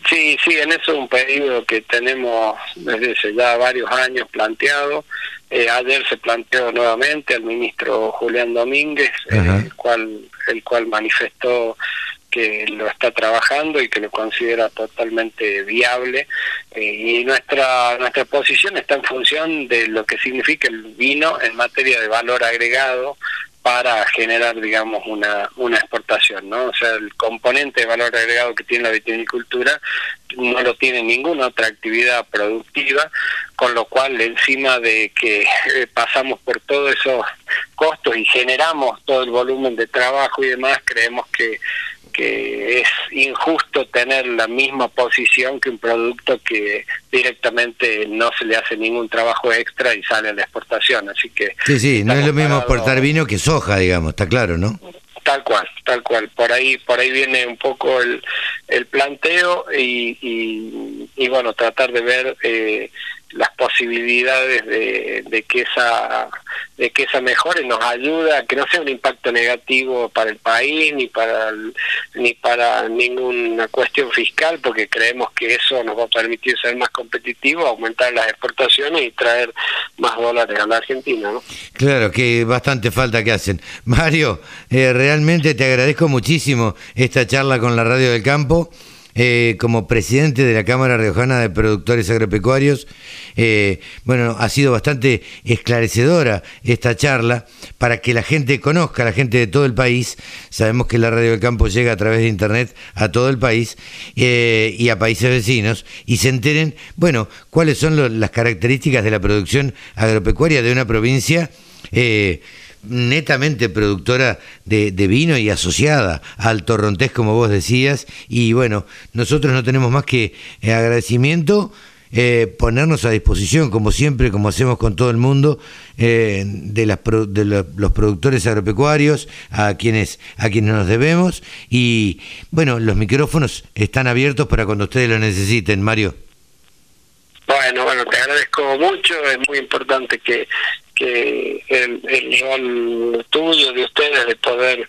Sí, sí, en eso es un pedido que tenemos desde ya varios años planteado. Eh, ayer se planteó nuevamente al ministro Julián Domínguez, el cual el cual manifestó que lo está trabajando y que lo considera totalmente viable eh, y nuestra nuestra posición está en función de lo que significa el vino en materia de valor agregado para generar, digamos, una, una exportación, ¿no? O sea, el componente de valor agregado que tiene la vitivinicultura no lo tiene ninguna otra actividad productiva, con lo cual encima de que eh, pasamos por todos esos costos y generamos todo el volumen de trabajo y demás, creemos que que es injusto tener la misma posición que un producto que directamente no se le hace ningún trabajo extra y sale a la exportación, así que... Sí, sí, no es lo mismo exportar vino que soja, digamos, está claro, ¿no? Tal cual, tal cual. Por ahí, por ahí viene un poco el, el planteo y, y, y bueno, tratar de ver eh, las posibilidades de, de, que esa de que esa mejore nos ayuda que no sea un impacto negativo para el país ni para ni para ninguna cuestión fiscal porque creemos que eso nos va a permitir ser más competitivos aumentar las exportaciones y traer más dólares a la Argentina ¿no? claro que bastante falta que hacen Mario eh, realmente te agradezco muchísimo esta charla con la radio del campo eh, como presidente de la Cámara Riojana de Productores Agropecuarios. Eh, bueno, ha sido bastante esclarecedora esta charla para que la gente conozca, la gente de todo el país. Sabemos que la Radio del Campo llega a través de Internet a todo el país eh, y a países vecinos y se enteren, bueno, cuáles son las características de la producción agropecuaria de una provincia netamente productora de, vino y asociada al torrontés, como vos decías. Y bueno, nosotros no tenemos más que eh, agradecimiento. Eh, ponernos a disposición, como siempre, como hacemos con todo el mundo, eh, de, las, de los productores agropecuarios, a quienes, a quienes nos debemos. Y bueno, los micrófonos están abiertos para cuando ustedes lo necesiten, Mario. Bueno, bueno, te agradezco mucho. Es muy importante que que el, el rol tuyo de ustedes de poder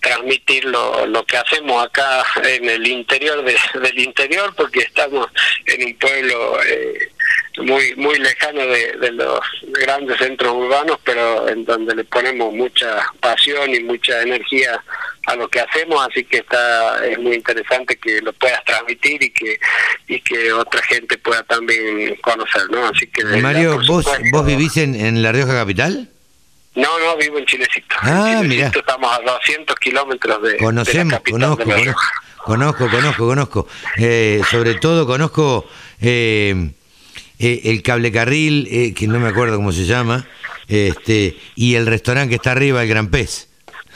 transmitir lo, que hacemos acá en el interior del interior porque estamos en un pueblo eh, muy muy lejano de, de, los grandes centros urbanos, pero en donde le ponemos mucha pasión y mucha energía a lo que hacemos, así que está es muy interesante que lo puedas transmitir y que y que otra gente pueda también conocer, ¿no? Así que Mario, vos vos vivís en, en La Rioja capital? No, no, vivo en Chilecito. Ah, mira. Estamos a 200 kilómetros de, Conocemos, de la conozco, de conozco, conozco, conozco, Eh, sobre todo conozco eh, eh, el cable carril, eh, que no me acuerdo cómo se llama, este y el restaurante que está arriba, el Gran Pez.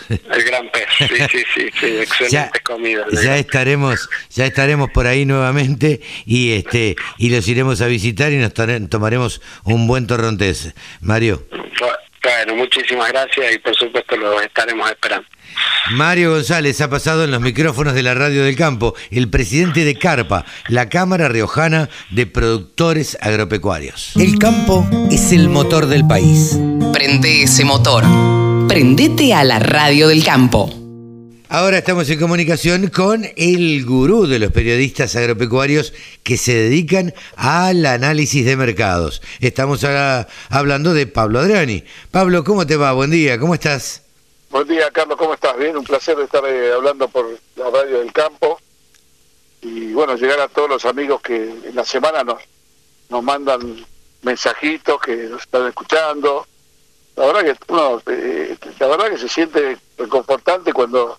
El Gran Pez, sí, sí, sí, sí excelente ya, comida. Ya estaremos, ya estaremos por ahí nuevamente y este y los iremos a visitar y nos tomaremos un buen torrontés. Mario. Bueno, muchísimas gracias y por supuesto los estaremos esperando. Mario González ha pasado en los micrófonos de la Radio del Campo, el presidente de CARPA, la Cámara Riojana de Productores Agropecuarios. El campo es el motor del país. Prende ese motor. Prendete a la Radio del Campo. Ahora estamos en comunicación con el gurú de los periodistas agropecuarios que se dedican al análisis de mercados. Estamos ahora hablando de Pablo Adriani. Pablo, ¿cómo te va? Buen día, ¿cómo estás? Buen día, Carlos, ¿cómo estás? Bien, un placer estar eh, hablando por la radio del campo y bueno, llegar a todos los amigos que en la semana nos, nos mandan mensajitos, que nos están escuchando. La verdad que uno, eh, la verdad que se siente reconfortante cuando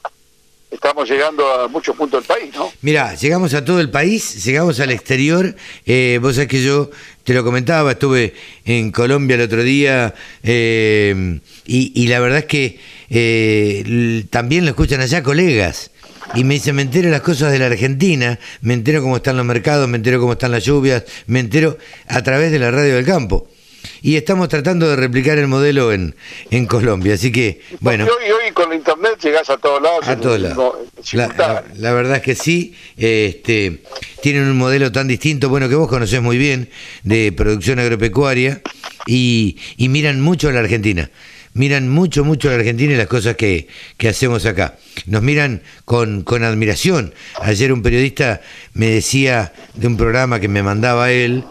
estamos llegando a muchos puntos del país, ¿no? Mira, llegamos a todo el país, llegamos al exterior. Eh, vos sabés que yo te lo comentaba, estuve en Colombia el otro día eh, y, y, la verdad es que eh, también lo escuchan allá colegas. Y me dice, me entero las cosas de la Argentina, me entero cómo están los mercados, me entero cómo están las lluvias, me entero a través de la radio del campo y estamos tratando de replicar el modelo en, en Colombia. Así que, bueno. Y hoy, hoy con internet llegás a todos lados. A todos lados. La, la, la, verdad es que sí. Este, tienen un modelo tan distinto, bueno, que vos conocés muy bien, de producción agropecuaria y, y miran mucho a la Argentina. Miran mucho, mucho a la Argentina y las cosas que, que hacemos acá. Nos miran con, con admiración. Ayer un periodista me decía de un programa que me mandaba él,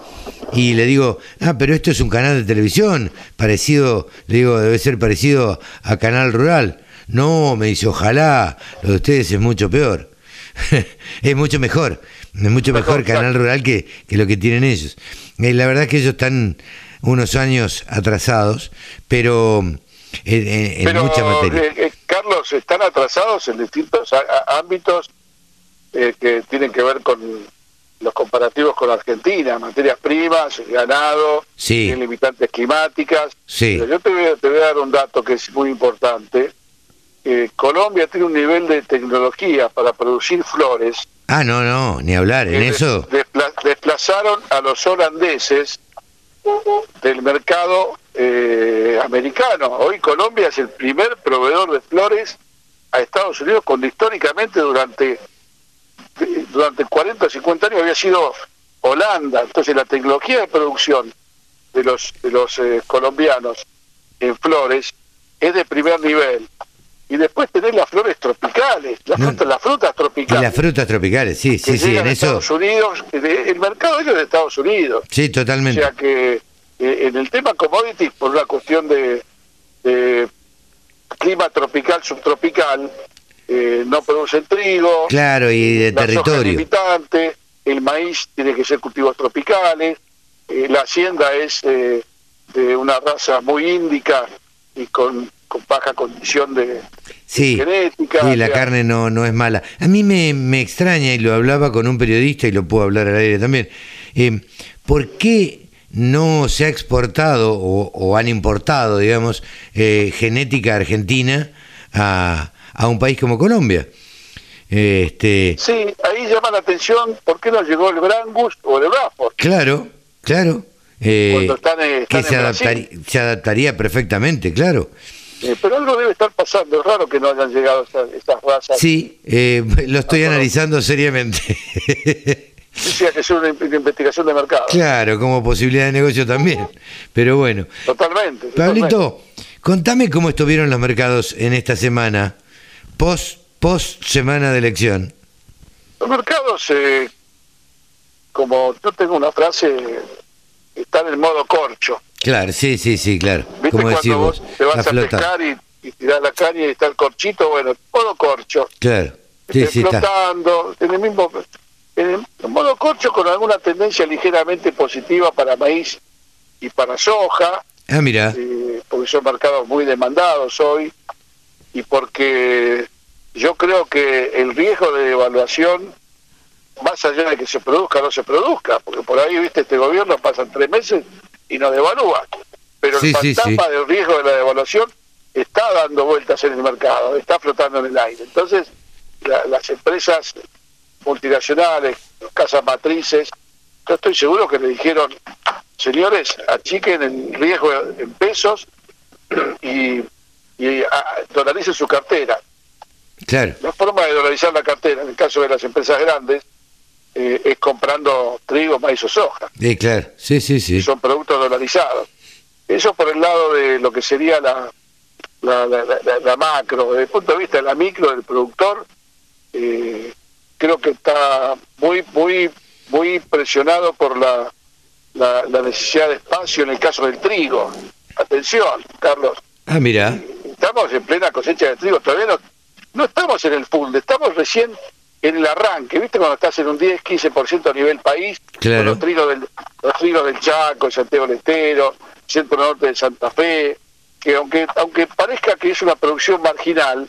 y le digo, ah, pero esto es un canal de televisión, parecido, le digo, debe ser parecido a Canal Rural. No, me dice, ojalá, lo de ustedes es mucho peor. es mucho mejor, es mucho mejor Canal Rural que, que lo que tienen ellos. Eh, la verdad es que ellos están unos años atrasados, pero en, en pero, mucha materia. Eh, eh, Carlos, están atrasados en distintos ámbitos eh, que tienen que ver con los comparativos con Argentina, materias primas, ganado, sí. limitantes climáticas. Sí. Pero yo te voy, a, te voy, a, dar un dato que es muy importante. Eh, Colombia tiene un nivel de tecnología para producir flores. Ah, no, no, ni hablar, en eso. Despla desplazaron a los holandeses del mercado eh, americano. Hoy Colombia es el primer proveedor de flores a Estados Unidos cuando históricamente durante durante 40 o 50 años había sido Holanda. Entonces la tecnología de producción de los, de los eh, colombianos en flores es de primer nivel. Y después tenés las flores tropicales, las, No. frutas, las frutas tropicales. Y las frutas tropicales, sí, sí, sí, en eso. Estados Unidos, el mercado es de Estados Unidos. Sí, O totalmente. sea que eh, en el tema commodities, por una cuestión de, de clima tropical, subtropical, eh, no producen trigo, Claro, y de la soja es el maíz tiene que ser cultivos tropicales, eh, la hacienda es eh, de una raza muy índica y con, con baja condición de Sí, genética. sí, o la sea, carne no, no es mala. A mí me, me extraña, y lo hablaba con un periodista y lo puedo hablar al aire también, ¿por qué no se ha exportado o, o han importado, digamos, genética argentina a, a un país como Colombia? Este, Sí, ahí llama la atención por qué no llegó el Brangus o el Bradford. claro, claro. eh, Cuando están, eh, que están se, en Brasil. adaptaría, se adaptaría perfectamente, claro. Eh, pero algo debe estar pasando, es raro que no hayan llegado estas, estas razas. Sí, eh, lo estoy Ah, bueno. analizando seriamente. Hay que hacer una, una investigación de mercado. Claro, como posibilidad de negocio también. Pero bueno. Totalmente. totalmente. Pablito, contame cómo estuvieron los mercados en esta semana, post, post semana de elección. Los mercados, eh, como yo tengo una frase están en modo corcho. Claro, sí, sí, sí, claro. ¿Viste Como cuando vos te vas a flota. pescar y, y tirás la caña y está el corchito? Bueno, modo corcho. Claro, sí, está. flotando, en el mismo en el modo corcho con alguna tendencia ligeramente positiva para maíz y para soja, Ah, mira, eh, porque son mercados muy demandados hoy y porque yo creo que el riesgo de devaluación, más allá de que se produzca o no se produzca, porque por ahí, viste, este gobierno pasan tres meses y no devalúa, pero Sí, el sí, fantasma sí. del riesgo de la devaluación está dando vueltas en el mercado, está flotando en el aire. Entonces, la- las empresas multinacionales, casas matrices, yo estoy seguro que le dijeron, señores, achiquen el riesgo en pesos y, y ah, dolaricen su cartera. claro. La forma de dolarizar la cartera, en el caso de las empresas grandes, eh, es comprando trigo, maíz o soja, Eh, claro, sí, sí, sí. son productos dolarizados. Eso por el lado de lo que sería la, la, la- la- la- la macro. Desde el punto de vista de la micro del productor, eh, creo que está muy, muy, muy presionado por la, la, la necesidad de espacio en el caso del trigo. Atención, Carlos, Ah, mira, estamos en plena cosecha de trigo, todavía no, no estamos en el full, estamos recién en el arranque, ¿viste? Cuando estás en un 10, 15% a nivel país, Claro. con los trigos del, los trigos del Chaco, Santiago del Estero, centro norte de Santa Fe, que aunque aunque parezca que es una producción marginal,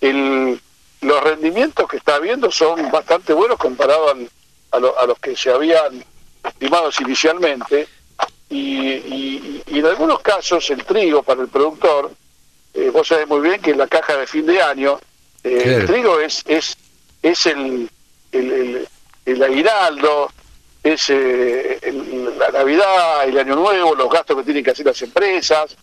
el, los rendimientos que está habiendo son bastante buenos comparados al- a, lo- a los que se habían estimados inicialmente, y, y- y en algunos casos el trigo para el productor, eh, vos sabés muy bien que en la caja de fin de año, eh, el trigo es es es el, el, el, el aguinaldo, es eh, el- la Navidad, el Año Nuevo, los gastos que tienen que hacer las empresas,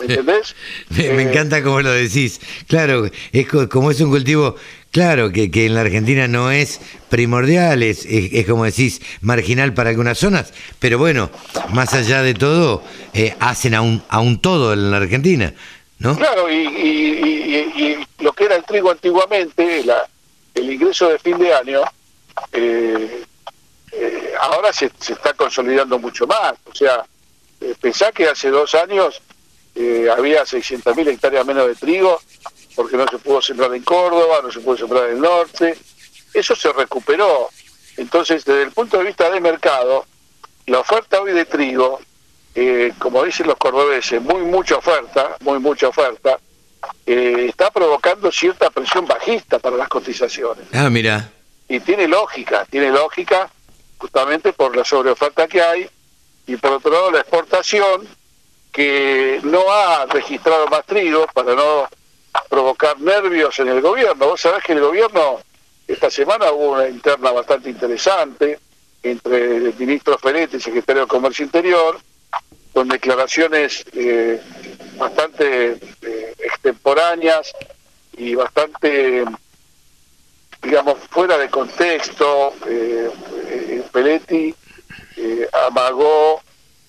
¿me entendés? me, me encanta cómo lo decís. Claro, es co- como es un cultivo, claro, que, que en la Argentina no es primordial, es, es, es como decís, marginal para algunas zonas, pero bueno, más allá de todo, eh, hacen a un, a un todo en la Argentina, Claro, y, y- y- y lo que era el trigo antiguamente, la- el ingreso de fin de año, eh, eh, ahora se, se está consolidando mucho más. O sea, eh, pensá que hace dos años eh, había 600.000 hectáreas menos de trigo porque no se pudo sembrar en Córdoba, no se pudo sembrar en el norte. Eso se recuperó. Entonces, desde el punto de vista de mercado, la oferta hoy de trigo, eh, como dicen los cordobeses, muy mucha oferta, muy mucha oferta, eh, está provocando cierta presión bajista para las cotizaciones. Ah, mira, Y tiene lógica, tiene lógica justamente por la sobreoferta que hay y por otro lado la exportación que no ha registrado más trigo para no provocar nervios en el gobierno. Vos sabés que el gobierno esta semana hubo una interna bastante interesante entre el ministro Ferretti, el secretario de Comercio Interior, con declaraciones eh, bastante eh, extemporáneas y bastante, digamos, fuera de contexto. Eh, eh, Peletti amagó,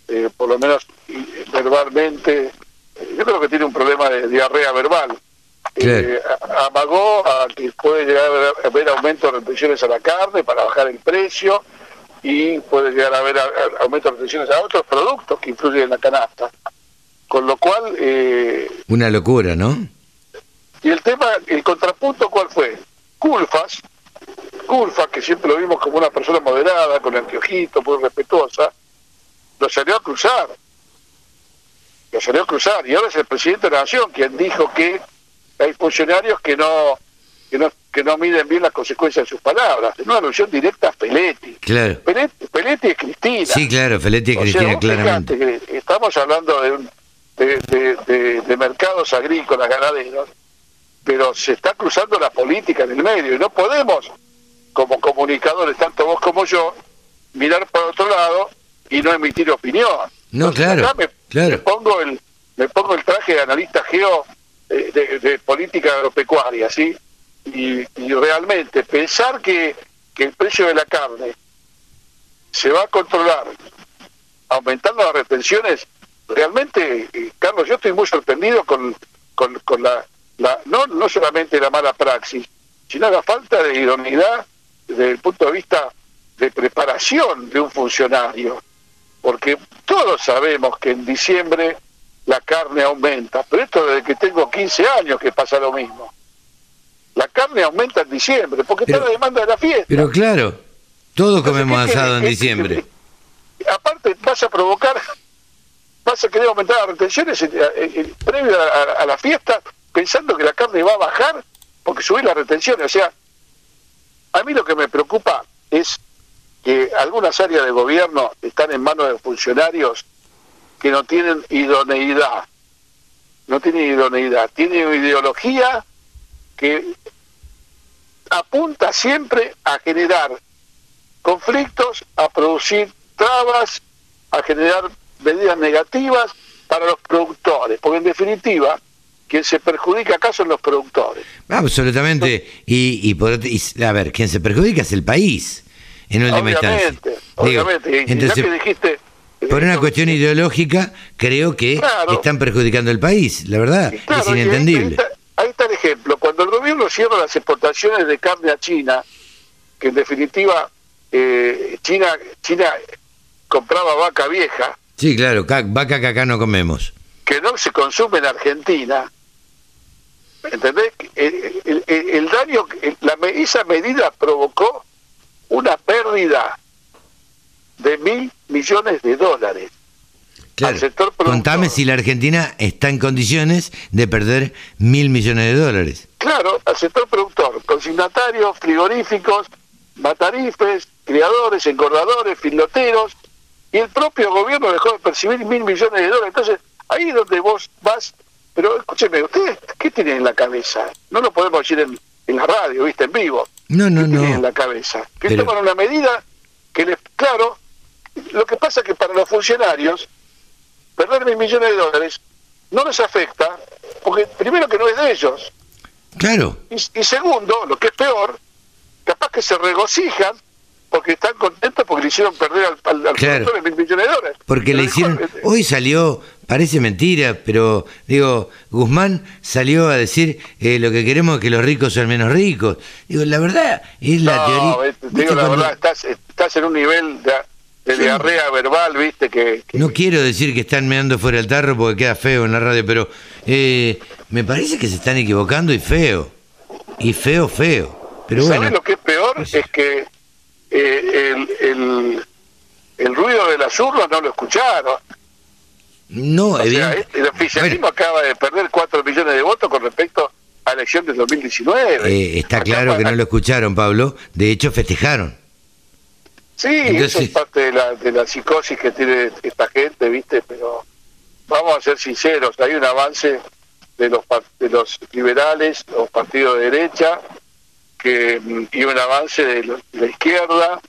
eh, por lo menos verbalmente, yo creo que tiene un problema de diarrea verbal. Eh, amagó a que puede llegar a haber aumento de retenciones a la carne para bajar el precio y puede llegar a haber aumento de retenciones a otros productos que influyen en la canasta. Con lo cual, eh, una locura, ¿no? y el tema, el contrapunto, ¿cuál fue? Culfas, Culfas, que siempre lo vimos como una persona moderada, con anteojito, muy respetuosa, lo salió a cruzar. Lo salió a cruzar. Y ahora es el presidente de la Nación quien dijo que hay funcionarios que no que no, que no miden bien las consecuencias de sus palabras. En una alusión directa a Peletti. Claro. Peletti, Peletti es Cristina. Sí, claro, O sea, Cristina, vos claramente. estamos hablando de, un- de, de- de- de mercados agrícolas, ganaderos, pero se está cruzando la política en el medio y no podemos, como comunicadores, tanto vos como yo, mirar para otro lado y no emitir opinión. No, Entonces, claro, acá me, claro. me pongo el me pongo el traje de analista geo eh, de, de política agropecuaria, ¿sí? Y, y realmente pensar que, que el precio de la carne se va a controlar aumentando las retenciones, realmente, eh, Carlos, yo estoy muy sorprendido con, con, con la, la no, no solamente la mala praxis, sino la falta de idoneidad desde el punto de vista de preparación de un funcionario. Porque todos sabemos que en diciembre la carne aumenta, pero esto desde que tengo 15 años que pasa lo mismo. La carne aumenta en diciembre, porque está la demanda de la fiesta. Pero claro, todos comemos Entonces, ¿qué asado en diciembre. aparte vas a provocar, vas a querer aumentar las retenciones en- en- en- previo a, a- a la fiesta, pensando que la carne va a bajar porque subir las retenciones. O sea, a mí lo que me preocupa es que algunas áreas de gobierno están en manos de funcionarios que no tienen idoneidad. No tienen idoneidad, tienen ideología que apunta siempre a generar conflictos, a producir trabas, a generar medidas negativas para los productores, porque en definitiva, quien se perjudica acá son los productores. Absolutamente. Y, a ver, quien se perjudica es el país, en última instancia. Obviamente, Digo, obviamente. Ya entonces, que dijiste... por una eh, cuestión ideológica, creo que Claro. están perjudicando el país, la verdad, Claro, es inentendible. Ahí está, ahí está el ejemplo. Cuando el gobierno cierra las exportaciones de carne a China, que en definitiva eh, China China compraba vaca vieja, Sí, claro, ca- vaca que acá no comemos. que no se consume en Argentina, ¿entendés? El, el- el- el daño, la, esa medida provocó una pérdida de mil millones de dólares. Claro. al sector productor. Contame si la Argentina está en condiciones de perder mil millones de dólares. Claro, al sector productor, consignatarios, frigoríficos, matarifes, criadores, engordadores, filoteros, y el propio gobierno dejó de percibir mil millones de dólares. Entonces, ahí es donde vos vas, pero escúcheme, ¿ustedes qué tienen en la cabeza? No lo podemos decir en, en la radio, viste, en vivo. No, no, ¿Qué tienen en no. la cabeza? Que Pero- toman una medida que les... Claro, lo que pasa es que para los funcionarios, perder mil millones de dólares no les afecta, porque primero que no es de ellos, Claro. y, y segundo, lo que es peor, capaz que se regocijan porque están contentos porque le hicieron perder al, al, al Claro. productor mil millones de dólares. Porque le hicieron, hoy salió, parece mentira, pero digo, Guzmán salió a decir eh, lo que queremos es que los ricos sean menos ricos. Digo, la verdad es la no, teoría. eh, te ¿viste digo la cuando- verdad, estás, estás en un nivel de, de Sí. diarrea verbal, viste, que, que- No quiero decir que están meando fuera el tarro porque queda feo en la radio, pero eh, me parece que se están equivocando y feo. Y feo, feo. Pero ¿Sabes bueno, lo que es peor? Es que eh, el, el, el ruido de las urnas no lo escucharon. no, O sea, el oficialismo acaba de perder 4 millones de votos con respecto a la elección del 2019. eh, está Acá claro que no lo escucharon, Pablo. De hecho, festejaron. Sí, Entonces- eso es parte de la, de la psicosis que tiene esta gente, ¿viste? Pero vamos a ser sinceros, hay un avance de los de los liberales, los partidos de derecha, que mm, y un avance de, la izquierda,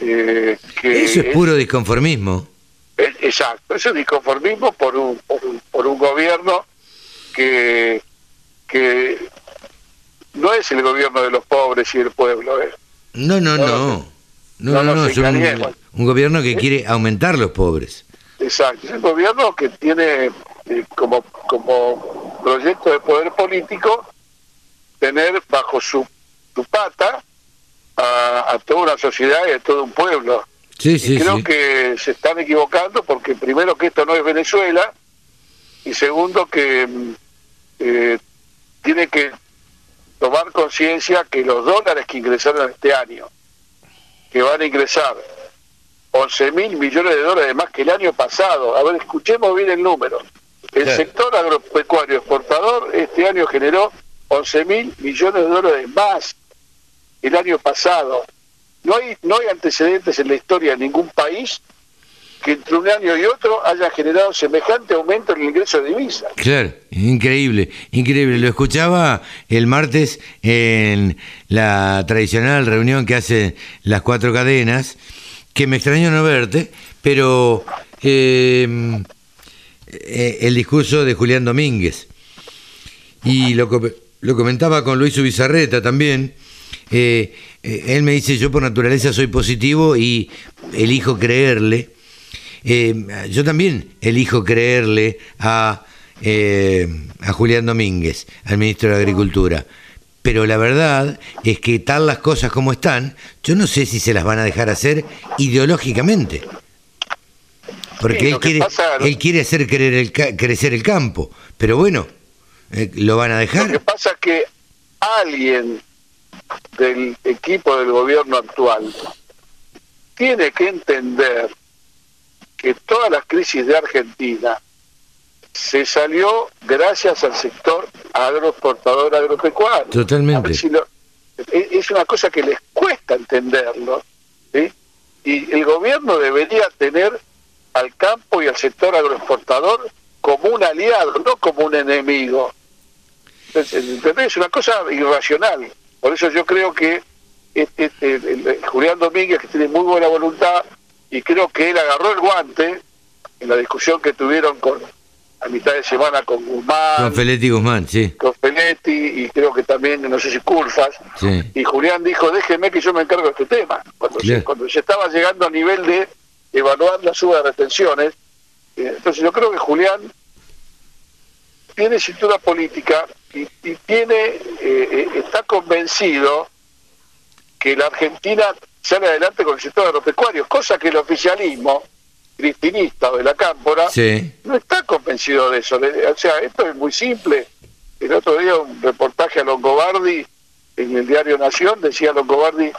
eh, que Eso es puro disconformismo. es- exacto, eso es disconformismo por un, por un, por un gobierno que, que no es el gobierno de los pobres y del pueblo, ¿eh? No, no, No, no. No, no no, no, es un, gobierno que quiere aumentar los pobres. Exacto, es un gobierno que tiene eh, como, como proyecto de poder político tener bajo su, su pata a, a toda una sociedad y a todo un pueblo. Sí, Y sí, creo sí. que se están equivocando porque primero que esto no es Venezuela y segundo que mm, eh, tiene que tomar conciencia que los dólares que ingresaron este año, que van a ingresar 11 mil millones de dólares más que el año pasado, a ver, escuchemos bien el número. El Claro. sector agropecuario exportador este año generó 11 mil millones de dólares más el año pasado. No hay, no hay antecedentes en la historia de ningún país que entre un año y otro haya generado semejante aumento en el ingreso de divisas. Claro, increíble, increíble. Lo escuchaba el martes en la tradicional reunión que hacen las cuatro cadenas, que me extrañó no verte, pero eh, eh, el discurso de Julián Domínguez. Y lo, lo comentaba con Luis Ubizarreta también. eh, eh, él me dice, yo por naturaleza soy positivo y elijo creerle. Eh, yo también elijo creerle a, eh, a Julián Domínguez, al ministro de Agricultura. Pero la verdad es que tal las cosas como están, yo no sé si se las van a dejar hacer ideológicamente. porque él quiere, pasa- él quiere hacer creer el crecer el campo. Pero bueno, eh, ¿lo van a Lo que dejar? pasa es que alguien del equipo del gobierno actual tiene que entender que todas las crisis de Argentina se salió gracias al sector agroexportador agropecuario. Totalmente. Si lo- es una cosa que les cuesta entenderlo. ¿sí? Y el gobierno debería tener al campo y al sector agroexportador como un aliado, no como un enemigo. ¿entendés? Es una cosa irracional. Por eso yo creo que este, este, el- el Julián Domínguez, que tiene muy buena voluntad, y creo que él agarró el guante en la discusión que tuvieron con a mitad de semana con Guzmán, Con Feletti Guzmán, sí. con Feletti y creo que también, no sé si Culfas, sí. y Julián dijo, déjeme que yo me encargo de este tema. Cuando, Claro. se, cuando se estaba llegando a nivel de evaluar la suba de retenciones, eh, entonces yo creo que Julián tiene cintura política y, y tiene eh, eh, está convencido que la Argentina sale adelante con el sector agropecuario, cosa que el oficialismo cristinista o de la cámpora Sí. no está convencido de eso. O sea, esto es muy simple. El otro día un reportaje a Longobardi en el diario Nación decía Longobardi,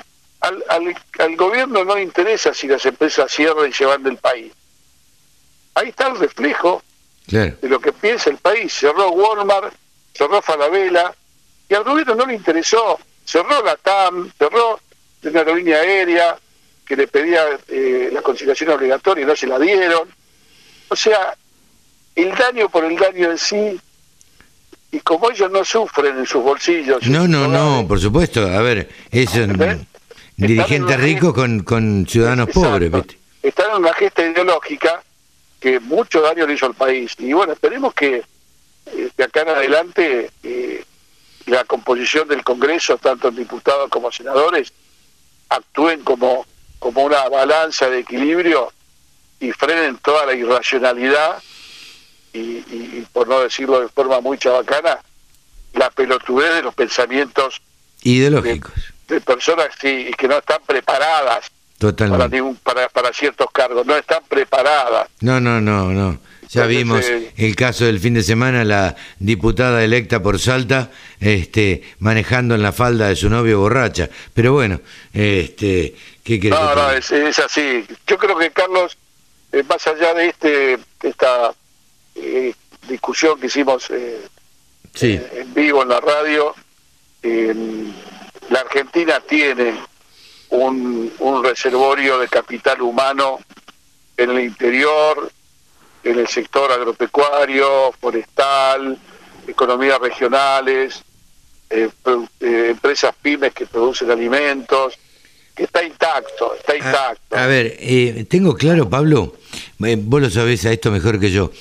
al, al, al gobierno no le interesa si las empresas cierran y se van del país. Ahí está el reflejo Claro. de lo que piensa el país. Cerró Walmart, cerró Falabella, y al gobierno no le interesó. Cerró la TAM, cerró una aerolínea aérea que le pedía eh, la conciliación obligatoria y no se la dieron. O sea, el daño por el daño en sí, y como ellos no sufren en sus bolsillos. No, no, no, hogares, por supuesto. A ver, es un ¿Entendés? dirigente Están en rico con, con ciudadanos Exacto. pobres, ¿viste? Están en una gesta ideológica que mucho daño le hizo al país. Y bueno, esperemos que eh, de acá en adelante eh, la composición del Congreso, tanto diputados como senadores, actúen como, como una balanza de equilibrio y frenen toda la irracionalidad y, y- y, por no decirlo de forma muy chabacana, la pelotudez de los pensamientos Ideológicos, de personas sí, que no están preparadas para, totalmente. ningún, para, para ciertos cargos, no están preparadas. No, no, no, no. Ya vimos eh, el caso del fin de semana, la diputada electa por Salta, este, manejando en la falda de su novio borracha. Pero bueno, este, ¿qué querés No, no, es, es así. Yo creo que Carlos, eh, más allá de este esta eh, discusión que hicimos eh, Sí, en vivo en la radio, eh, la Argentina tiene un, un reservorio de capital humano en el interior, en el sector agropecuario, forestal, economías regionales, eh, eh, empresas pymes que producen alimentos, que está intacto, está intacto. A, a ver, eh, tengo claro, Pablo, eh, vos lo sabés a esto mejor que yo.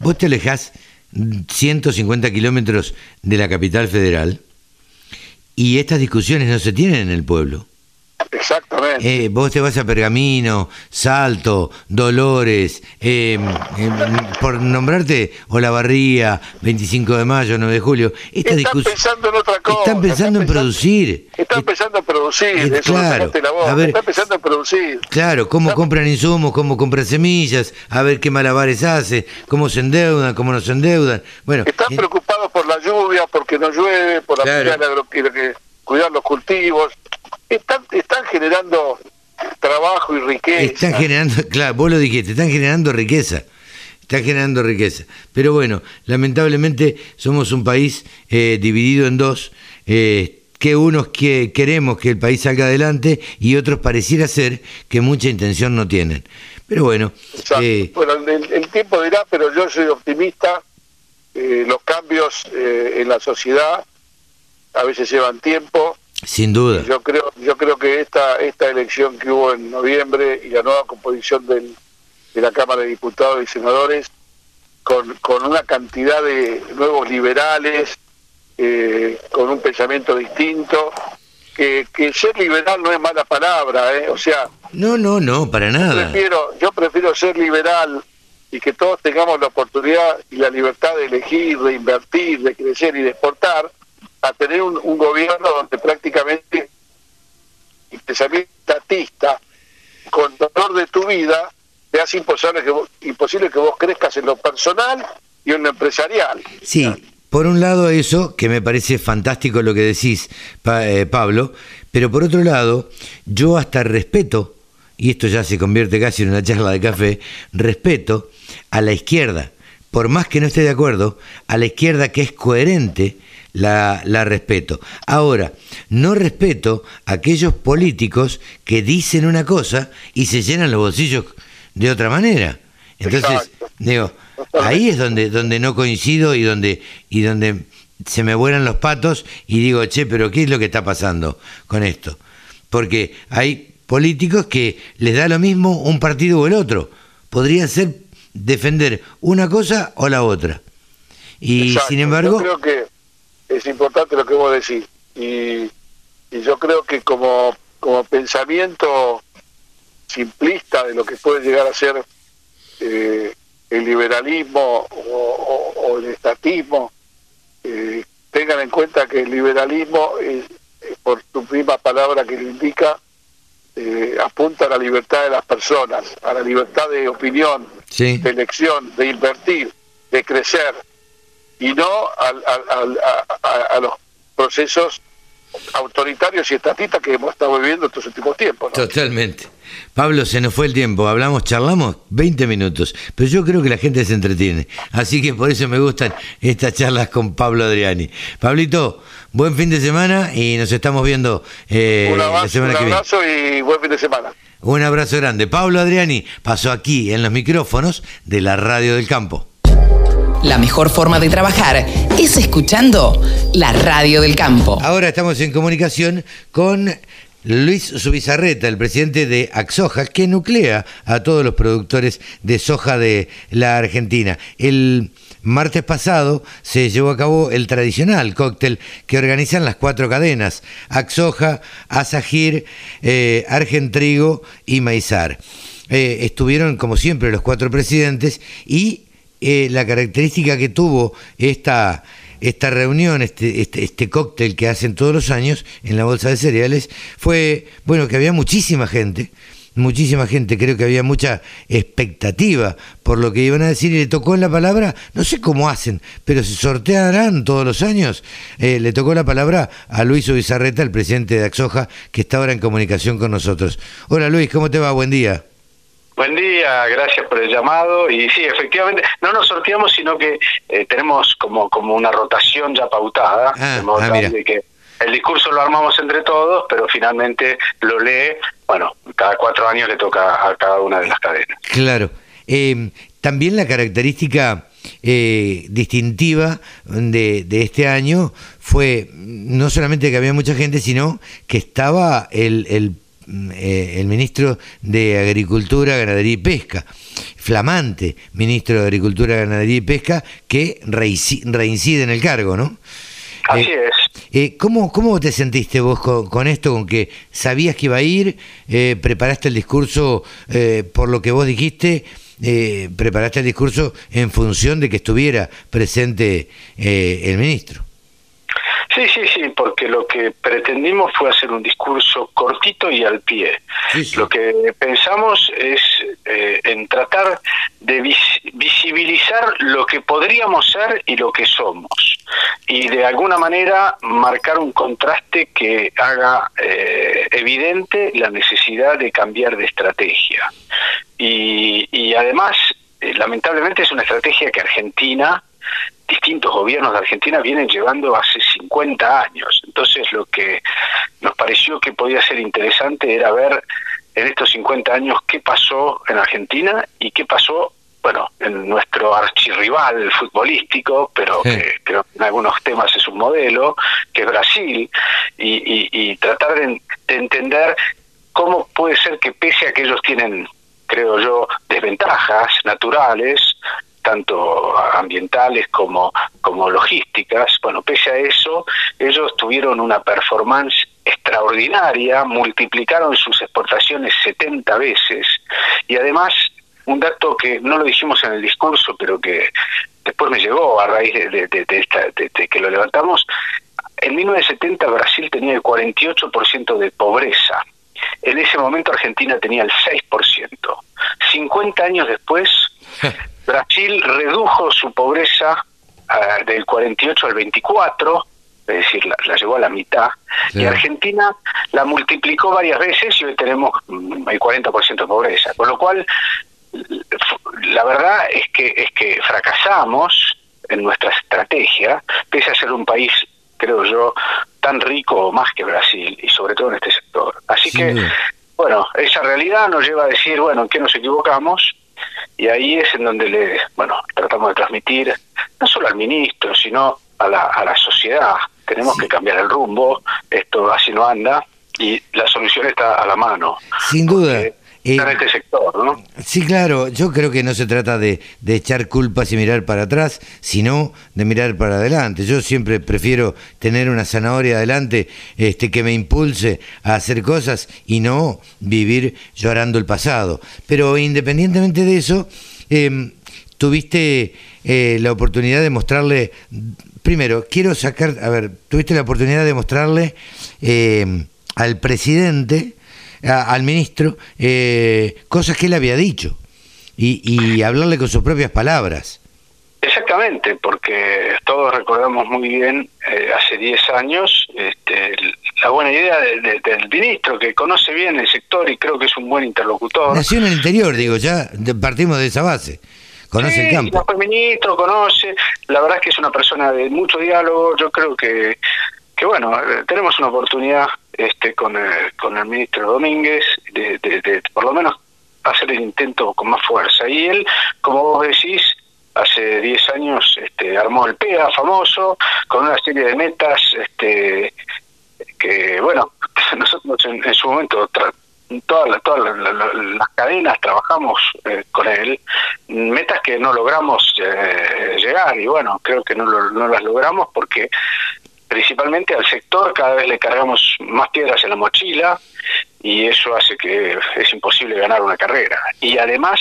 Vos te alejás 150 kilómetros de la capital federal y estas discusiones no se tienen en el pueblo. Exactamente. Eh, vos te vas a Pergamino, Salto, Dolores, eh, eh, por nombrarte Olavarría, 25 de mayo, 9 de julio. Esta están pensando en otra cosa. Están pensando en producir. Están Eh, pensando en producir, eh, eso claro. no la voz. A ver, están pensando en producir. Claro, cómo Están- compran insumos, cómo compran semillas, a ver qué malabares hace, cómo se endeudan, cómo no se endeudan. Bueno, Están eh, preocupados por la lluvia, porque no llueve, por Claro. la que- cuidar los cultivos. Están, están generando trabajo y riqueza. están generando, claro, vos lo dijiste, están generando riqueza. Están generando riqueza. Pero bueno, lamentablemente somos un país eh, dividido en dos, eh, que unos que queremos que el país salga adelante y otros pareciera ser que mucha intención no tienen. Pero bueno, eh, Bueno, el, el tiempo dirá, pero yo soy optimista. Eh, los cambios eh, en la sociedad a veces llevan tiempo. Sin duda. Yo creo, yo creo que esta esta elección que hubo en noviembre y la nueva composición del, de la Cámara de Diputados y Senadores, con, con una cantidad de nuevos liberales, eh, con un pensamiento distinto, que, que ser liberal no es mala palabra, ¿eh? o sea, No, no, no, para nada. prefiero, yo prefiero ser liberal y que todos tengamos la oportunidad y la libertad de elegir, de invertir, de crecer y de exportar, a tener un, gobierno donde prácticamente el pensamiento estatista, con dolor de tu vida, te hace imposible que, vos, imposible que vos crezcas en lo personal y en lo empresarial. Sí, por un lado eso, que me parece fantástico lo que decís, eh, Pablo, pero por otro lado, yo hasta respeto, y esto ya se convierte casi en una charla de café, respeto a la izquierda, por más que no esté de acuerdo, a la izquierda que es coherente, la, la, respeto. Ahora, no respeto a aquellos políticos que dicen una cosa y se llenan los bolsillos de otra manera. Entonces, digo, ahí es donde, donde no coincido y donde, y donde se me vuelan los patos y digo, che, pero ¿qué es lo que está pasando con esto? Porque hay políticos que les da lo mismo un partido o el otro. Podrían ser defender una cosa o la otra. Y sin embargo... Yo creo que es importante lo que vos decís. Y, y yo creo que como, como pensamiento simplista de lo que puede llegar a ser eh, el liberalismo o, el estatismo, eh, tengan en cuenta que el liberalismo, por su misma palabra que lo indica, eh, apunta a la libertad de las personas, a la libertad de opinión, de elección, de invertir, de crecer, y no a, los procesos autoritarios y estatistas que hemos estado viviendo estos últimos tiempos. Totalmente. Pablo, se nos fue el tiempo, hablamos, charlamos 20 minutos, pero yo creo que la gente se entretiene, así que por eso me gustan estas charlas con Pablo Adriani. Pablito, buen fin de semana y nos estamos viendo eh, la semana que viene. Un abrazo y buen fin de semana. Un abrazo grande. Pablo Adriani pasó aquí en los micrófonos de la Radio del Campo. La mejor forma de trabajar es escuchando la Radio del Campo. Ahora estamos en comunicación con Luis Subizarreta, el presidente de Axoja, que nuclea a todos los productores de soja de la Argentina. El martes pasado se llevó a cabo el tradicional cóctel que organizan las cuatro cadenas, Axoja, Asagir, eh, Argentrigo y Maizar. Eh, estuvieron, como siempre, los cuatro presidentes y eh, la característica que tuvo esta esta reunión, este, este, este, cóctel que hacen todos los años en la bolsa de cereales, fue, bueno, que había muchísima gente, muchísima gente, creo que había mucha expectativa por lo que iban a decir y le tocó la palabra, no sé cómo hacen, pero se sortearán todos los años, eh, le tocó la palabra a Luis Ubizarreta, el presidente de Axoja, que está ahora en comunicación con nosotros. Hola Luis, ¿cómo te va? Buen día. Buen día, gracias por el llamado. Y sí, efectivamente, no nos sorteamos, sino que eh, tenemos como, como una rotación ya pautada, ah, de ah, que el discurso lo armamos entre todos, pero finalmente lo lee, bueno, cada cuatro años le toca a cada una de las cadenas. Claro. Eh, también la característica eh, distintiva de, de, este año fue no solamente que había mucha gente, sino que estaba el, el eh, el ministro de Agricultura, Ganadería y Pesca, flamante ministro de Agricultura, Ganadería y Pesca, que reincide en el cargo, ¿no? Así eh, es. Eh, ¿cómo, ¿Cómo te sentiste vos con, esto, con que sabías que iba a ir, preparaste el discurso por lo que vos dijiste, preparaste el discurso en función de que estuviera presente el ministro? Sí, sí, sí, porque lo que pretendimos fue hacer un discurso cortito y al pie. Lo que pensamos es eh, en tratar de visibilizar lo que podríamos ser y lo que somos. Y de alguna manera marcar un contraste que haga eh, evidente la necesidad de cambiar de estrategia. Y, y además, eh, lamentablemente es una estrategia que Argentina distintos gobiernos de Argentina vienen llevando hace 50 años. Entonces lo que nos pareció que podía ser interesante era ver en estos 50 años qué pasó en Argentina y qué pasó, bueno, en nuestro archirrival futbolístico, pero que creo que en algunos temas es un modelo, que es Brasil, y, tratar de entender cómo puede ser que pese a que ellos tienen creo yo, desventajas naturales, tanto ambientales como, como logísticas. Bueno, pese a eso, ellos tuvieron una performance extraordinaria, multiplicaron sus exportaciones 70 veces y además un dato que no lo dijimos en el discurso, pero que después me llegó a raíz de, de que lo levantamos, en 1970 Brasil tenía el 48% de pobreza en ese momento Argentina tenía el 6%. 50 años después, Brasil redujo su pobreza uh, del 48 al 24, es decir, la, la llevó a la mitad, sí. y Argentina la multiplicó varias veces y hoy tenemos mm, el 40% de pobreza. Con lo cual, la verdad es que, es que fracasamos en nuestra estrategia, pese a ser un país, creo yo, tan rico o más que Brasil, y sobre todo en este sector. Así sí. que, bueno, esa realidad nos lleva a decir, bueno, ¿en qué nos equivocamos? Y ahí es en donde le, bueno, tratamos de transmitir, no solo al ministro, sino a la, a la sociedad. Tenemos sí. que cambiar el rumbo, esto así no anda, y la solución está a la mano. Sin duda. Porque, eh, en este sector, ¿no? Sí, claro, yo creo que no se trata de, de, echar culpas y mirar para atrás, sino de mirar para adelante. Yo siempre prefiero tener una zanahoria adelante este, que me impulse a hacer cosas y no vivir llorando el pasado. Pero independientemente de eso, eh, tuviste eh, la oportunidad de mostrarle, primero, quiero sacar, a ver, tuviste la oportunidad de mostrarle eh, al presidente, a, al ministro, eh, cosas que él había dicho y, y hablarle con sus propias palabras. Exactamente, porque todos recordamos muy bien eh, hace 10 años este, la buena idea de, de, del ministro, que conoce bien el sector y creo que es un buen interlocutor. Nació en el interior, digo, ya partimos de esa base. Conoce sí, el campo. Fue ministro, conoce, la verdad es que es una persona de mucho diálogo, yo creo que, que bueno, eh, tenemos una oportunidad este con el, con el ministro Domínguez de, de, por lo menos hacer el intento con más fuerza. Y él, como vos decís, hace 10 años este, armó el PEA famoso, con una serie de metas este, que, bueno, nosotros en, en su momento, todas las, todas las, cadenas trabajamos eh, con él, metas que no logramos eh, llegar y bueno, creo que no, no las logramos porque principalmente al sector cada vez le cargamos más piedras en la mochila y eso hace que es imposible ganar una carrera. Y además,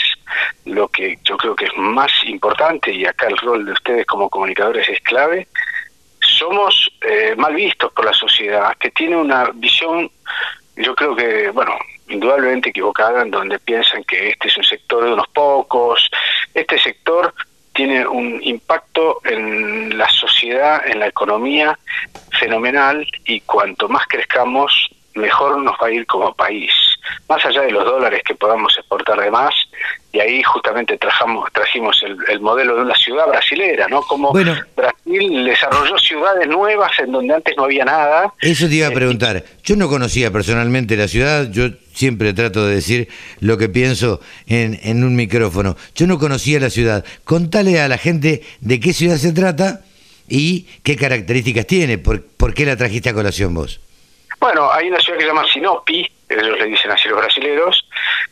lo que yo creo que es más importante, y acá el rol de ustedes como comunicadores es clave, somos eh, mal vistos por la sociedad, que tiene una visión, yo creo que, bueno, indudablemente equivocada, en donde piensan que este es un sector de unos pocos, este sector tiene un impacto en la sociedad, en la economía fenomenal y cuanto más crezcamos, mejor nos va a ir como país. Más allá de los dólares que podamos exportar de más, y ahí justamente trajamos, trajimos el, el modelo de una ciudad brasilera, ¿no? Como bueno, Brasil desarrolló ciudades nuevas en donde antes no había nada. Eso te iba a preguntar. Yo no conocía personalmente la ciudad, yo siempre trato de decir lo que pienso en, en un micrófono. Yo no conocía la ciudad. Contale a la gente de qué ciudad se trata y qué características tiene. ¿Por, por qué la trajiste a colación vos? Bueno, hay una ciudad que se llama Sinopi, ellos le dicen así los brasileros,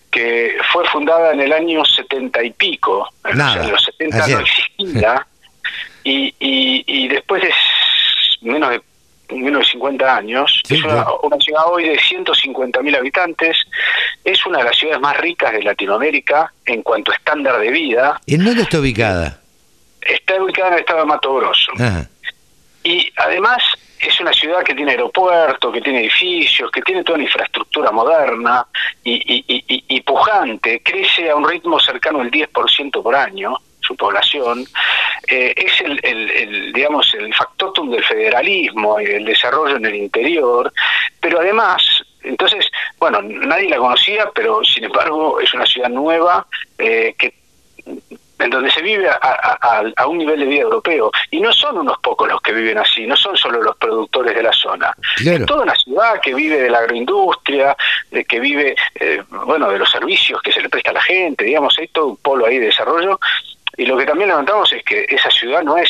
que fue fundada en el año setenta y pico. Nada. En los 70 no existía. y, y, y después de menos de menos de 50 años, sí, es una, una, ciudad hoy de 150 mil habitantes, es una de las ciudades más ricas de Latinoamérica en cuanto a estándar de vida. ¿En dónde está ubicada? Está ubicada en el estado de Mato Grosso. Ajá. Y además es una ciudad que tiene aeropuerto, que tiene edificios, que tiene toda una infraestructura moderna y, y, y, y pujante, crece a un ritmo cercano al 10% por año su población, eh, es el, el, el, digamos, el factotum del federalismo y del desarrollo en el interior, pero además, entonces, bueno, nadie la conocía, pero sin embargo es una ciudad nueva eh, que en donde se vive a, a, a, un nivel de vida europeo. Y no son unos pocos los que viven así, no son solo los productores de la zona. Claro. Es toda una ciudad que vive de la agroindustria, de que vive, eh, bueno, de los servicios que se le presta a la gente, digamos, hay todo un polo ahí de desarrollo. Y lo que también levantamos es que esa ciudad no es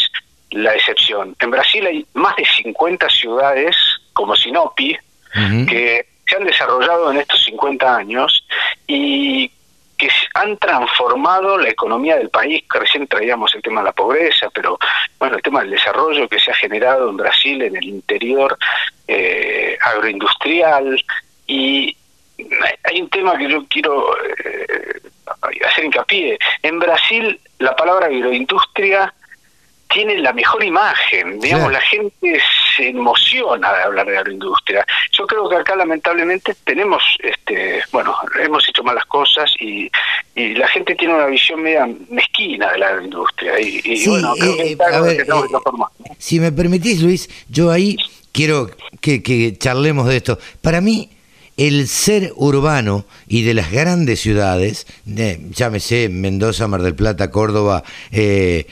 la excepción. En Brasil hay más de 50 ciudades, como Sinopi, uh -huh. que se han desarrollado en estos 50 años y que han transformado la economía del país, que recién traíamos el tema de la pobreza, pero bueno, el tema del desarrollo que se ha generado en Brasil, en el interior eh, agroindustrial, y hay un tema que yo quiero eh, hacer hincapié. En Brasil la palabra agroindustria tiene la mejor imagen, digamos, sí. la gente se emociona de hablar de agroindustria. Yo creo que acá lamentablemente tenemos, este, bueno, hemos hecho malas cosas y, y la gente tiene una visión media mezquina de la agroindustria. Y, bueno, creo que, Si me permitís, Luis, yo ahí quiero que, que charlemos de esto. Para mí, el ser urbano y de las grandes ciudades, llámese Mendoza, Mar del Plata, Córdoba, eh,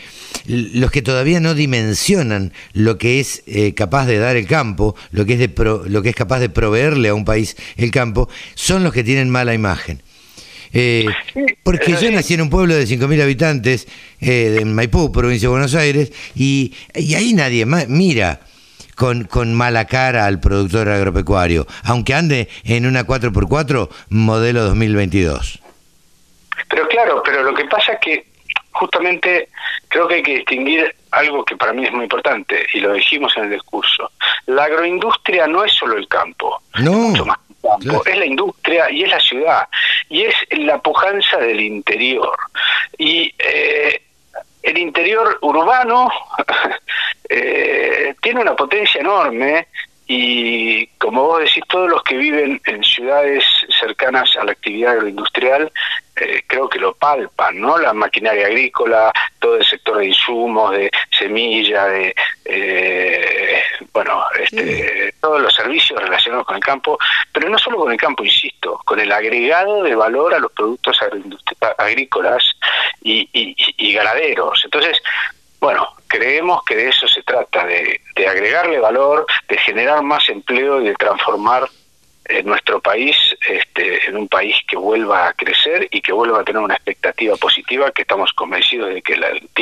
los que todavía no dimensionan lo que es eh, capaz de dar el campo, lo que, es de lo que es capaz de proveerle a un país el campo, son los que tienen mala imagen. Eh, porque yo nací en un pueblo de 5.000 habitantes, en Maipú, provincia de Buenos Aires, y, y ahí nadie más mira con, con mala cara al productor agropecuario, aunque ande en una 4x4 modelo 2022. Pero claro, pero lo que pasa es que justamente creo que hay que distinguir algo que para mí es muy importante, y lo dijimos en el discurso. La agroindustria no es solo el campo, no. mucho más campo, es la industria y es la ciudad, y es la pujanza del interior. Y eh, el interior urbano eh, tiene una potencia enorme y como vos decís, todos los que viven en ciudades cercanas a la actividad agroindustrial eh, creo que lo palpan, ¿no? La maquinaria agrícola, todo el sector de insumos, de semilla, de, eh, bueno, este, todos los servicios relacionados con el campo, pero no solo con el campo, insisto, con el agregado de valor a los productos agrícolas y, y ganaderos. Entonces, bueno, creemos que de eso se trata, de, agregarle valor, de generar más empleo y de transformar eh, nuestro país este, en un país que vuelva a crecer y que vuelva a tener una expectativa positiva que estamos convencidos de que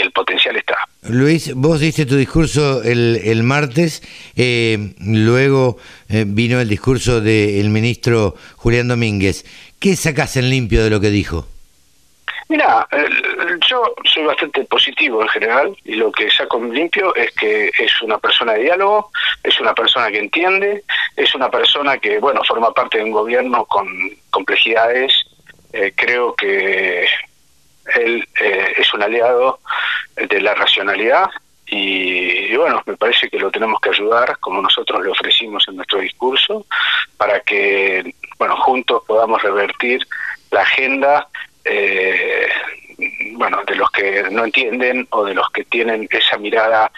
el potencial está. Luis, vos diste tu discurso el, el martes, eh, luego eh, vino el discurso del ministro Julián Domínguez. ¿Qué sacas en limpio de lo que dijo? Mira, yo soy bastante positivo en general y lo que saco limpio es que es una persona de diálogo, es una persona que entiende, es una persona que, bueno, forma parte de un gobierno con complejidades. Eh, creo que él eh, es un aliado de la racionalidad y, bueno, me parece que lo tenemos que ayudar, como nosotros le ofrecimos en nuestro discurso, para que, bueno, juntos podamos revertir la agenda eh, bueno, de los que no entienden o de los que tienen esa mirada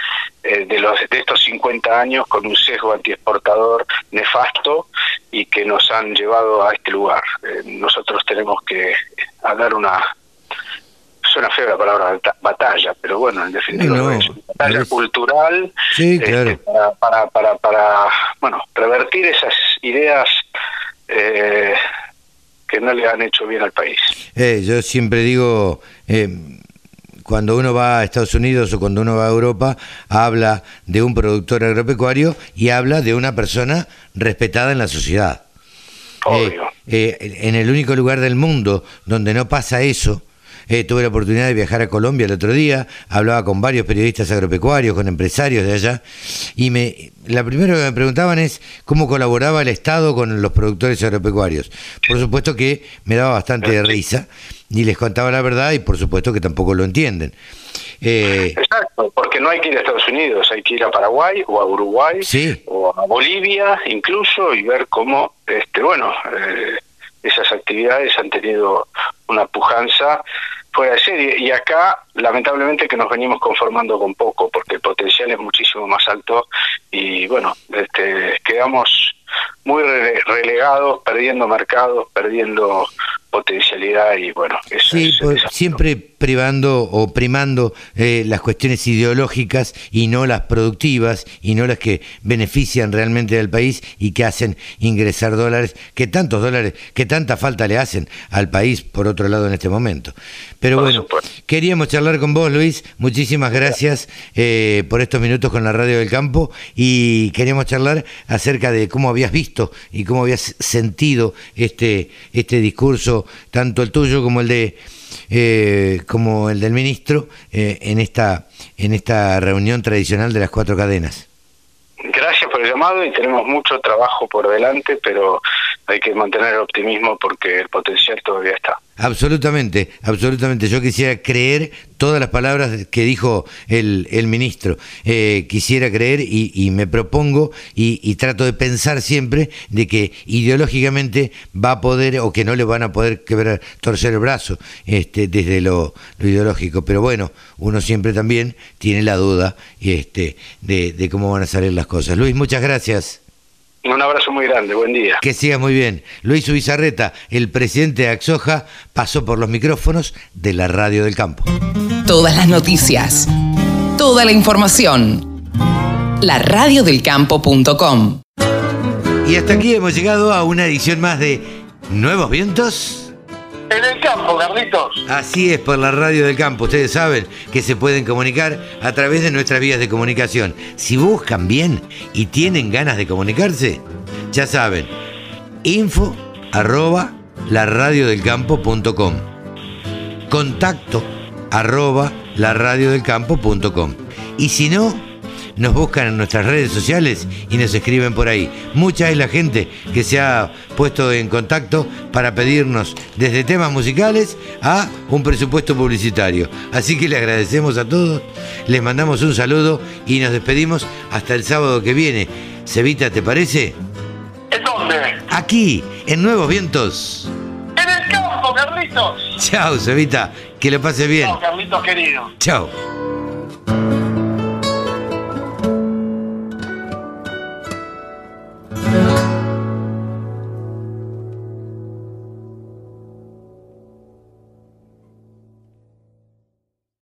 eh, de los de estos 50 años con un sesgo antiexportador nefasto y que nos han llevado a este lugar. Eh, nosotros tenemos que dar una suena fea la palabra batalla, pero bueno, en definitiva es una batalla cultural este, para, para, para, bueno, revertir esas ideas eh, que no le han hecho bien al país. Eh, yo siempre digo, eh, cuando uno va a Estados Unidos o cuando uno va a Europa, habla de un productor agropecuario y habla de una persona respetada en la sociedad. Obvio. Eh, en el único lugar del mundo donde no pasa eso, eh, tuve la oportunidad de viajar a Colombia el otro día, hablaba con varios periodistas agropecuarios, con empresarios de allá, y me, la primera que me preguntaban es cómo colaboraba el Estado con los productores agropecuarios. Por supuesto que me daba bastante de risa y les contaba la verdad y por supuesto que tampoco lo entienden. Eh, Exacto, porque no hay que ir a Estados Unidos, hay que ir a Paraguay o a Uruguay o a Bolivia incluso y ver cómo, este, bueno, eh, esas actividades han tenido una pujanza fuera de serie. Y acá, lamentablemente, que nos venimos conformando con poco, porque el potencial es muchísimo más alto y, bueno, este, quedamos muy relegados, perdiendo mercados, perdiendo potencialidad y bueno, eso sí, pues, siempre privando o primando eh, las cuestiones ideológicas y no las productivas y no las que benefician realmente al país y que hacen ingresar dólares, que tantos dólares, que tanta falta le hacen al país por otro lado en este momento. Pero bueno, queríamos charlar con vos, Luis. Muchísimas gracias eh, por estos minutos con la Radio del Campo y queríamos charlar acerca de cómo habías visto y cómo habías sentido este, este discurso, tanto el tuyo como el de eh, como el del ministro eh, en esta en esta reunión tradicional de las cuatro cadenas. Gracias por el llamado y tenemos mucho trabajo por delante, pero hay que mantener el optimismo porque el potencial todavía está. Absolutamente, absolutamente. Yo quisiera creer todas las palabras que dijo el, el ministro. Eh, quisiera creer y, me propongo y, trato de pensar siempre de que ideológicamente va a poder o que no le van a poder quebrar, torcer el brazo este, desde lo, ideológico. Pero bueno, uno siempre también tiene la duda este, de cómo van a salir las cosas. Luis, muchas gracias. Un abrazo muy grande, buen día. Que siga muy bien. Luis Ubizarreta, el presidente de Axoja, pasó por los micrófonos de la Radio del Campo. Todas las noticias, toda la información. La radiodelcampo.com. Y hasta aquí hemos llegado a una edición más de Nuevos Vientos en el campo, Carlitos. Así es, por la radio del campo. Ustedes saben que se pueden comunicar a través de nuestras vías de comunicación. Si buscan bien y tienen ganas de comunicarse, ya saben, info arroba laradiodelcampo.com contacto arroba laradiodelcampo.com y si no, nos buscan en nuestras redes sociales y nos escriben por ahí. Mucha es la gente que se ha puesto en contacto para pedirnos desde temas musicales a un presupuesto publicitario. Así que le agradecemos a todos, les mandamos un saludo y nos despedimos hasta el sábado que viene. Cevita, ¿te parece? ¿En dónde? Aquí, en Nuevos Vientos. En el campo, Carlitos. Chao, Cevita, que lo pase bien. Chao, Carlitos querido. Chao.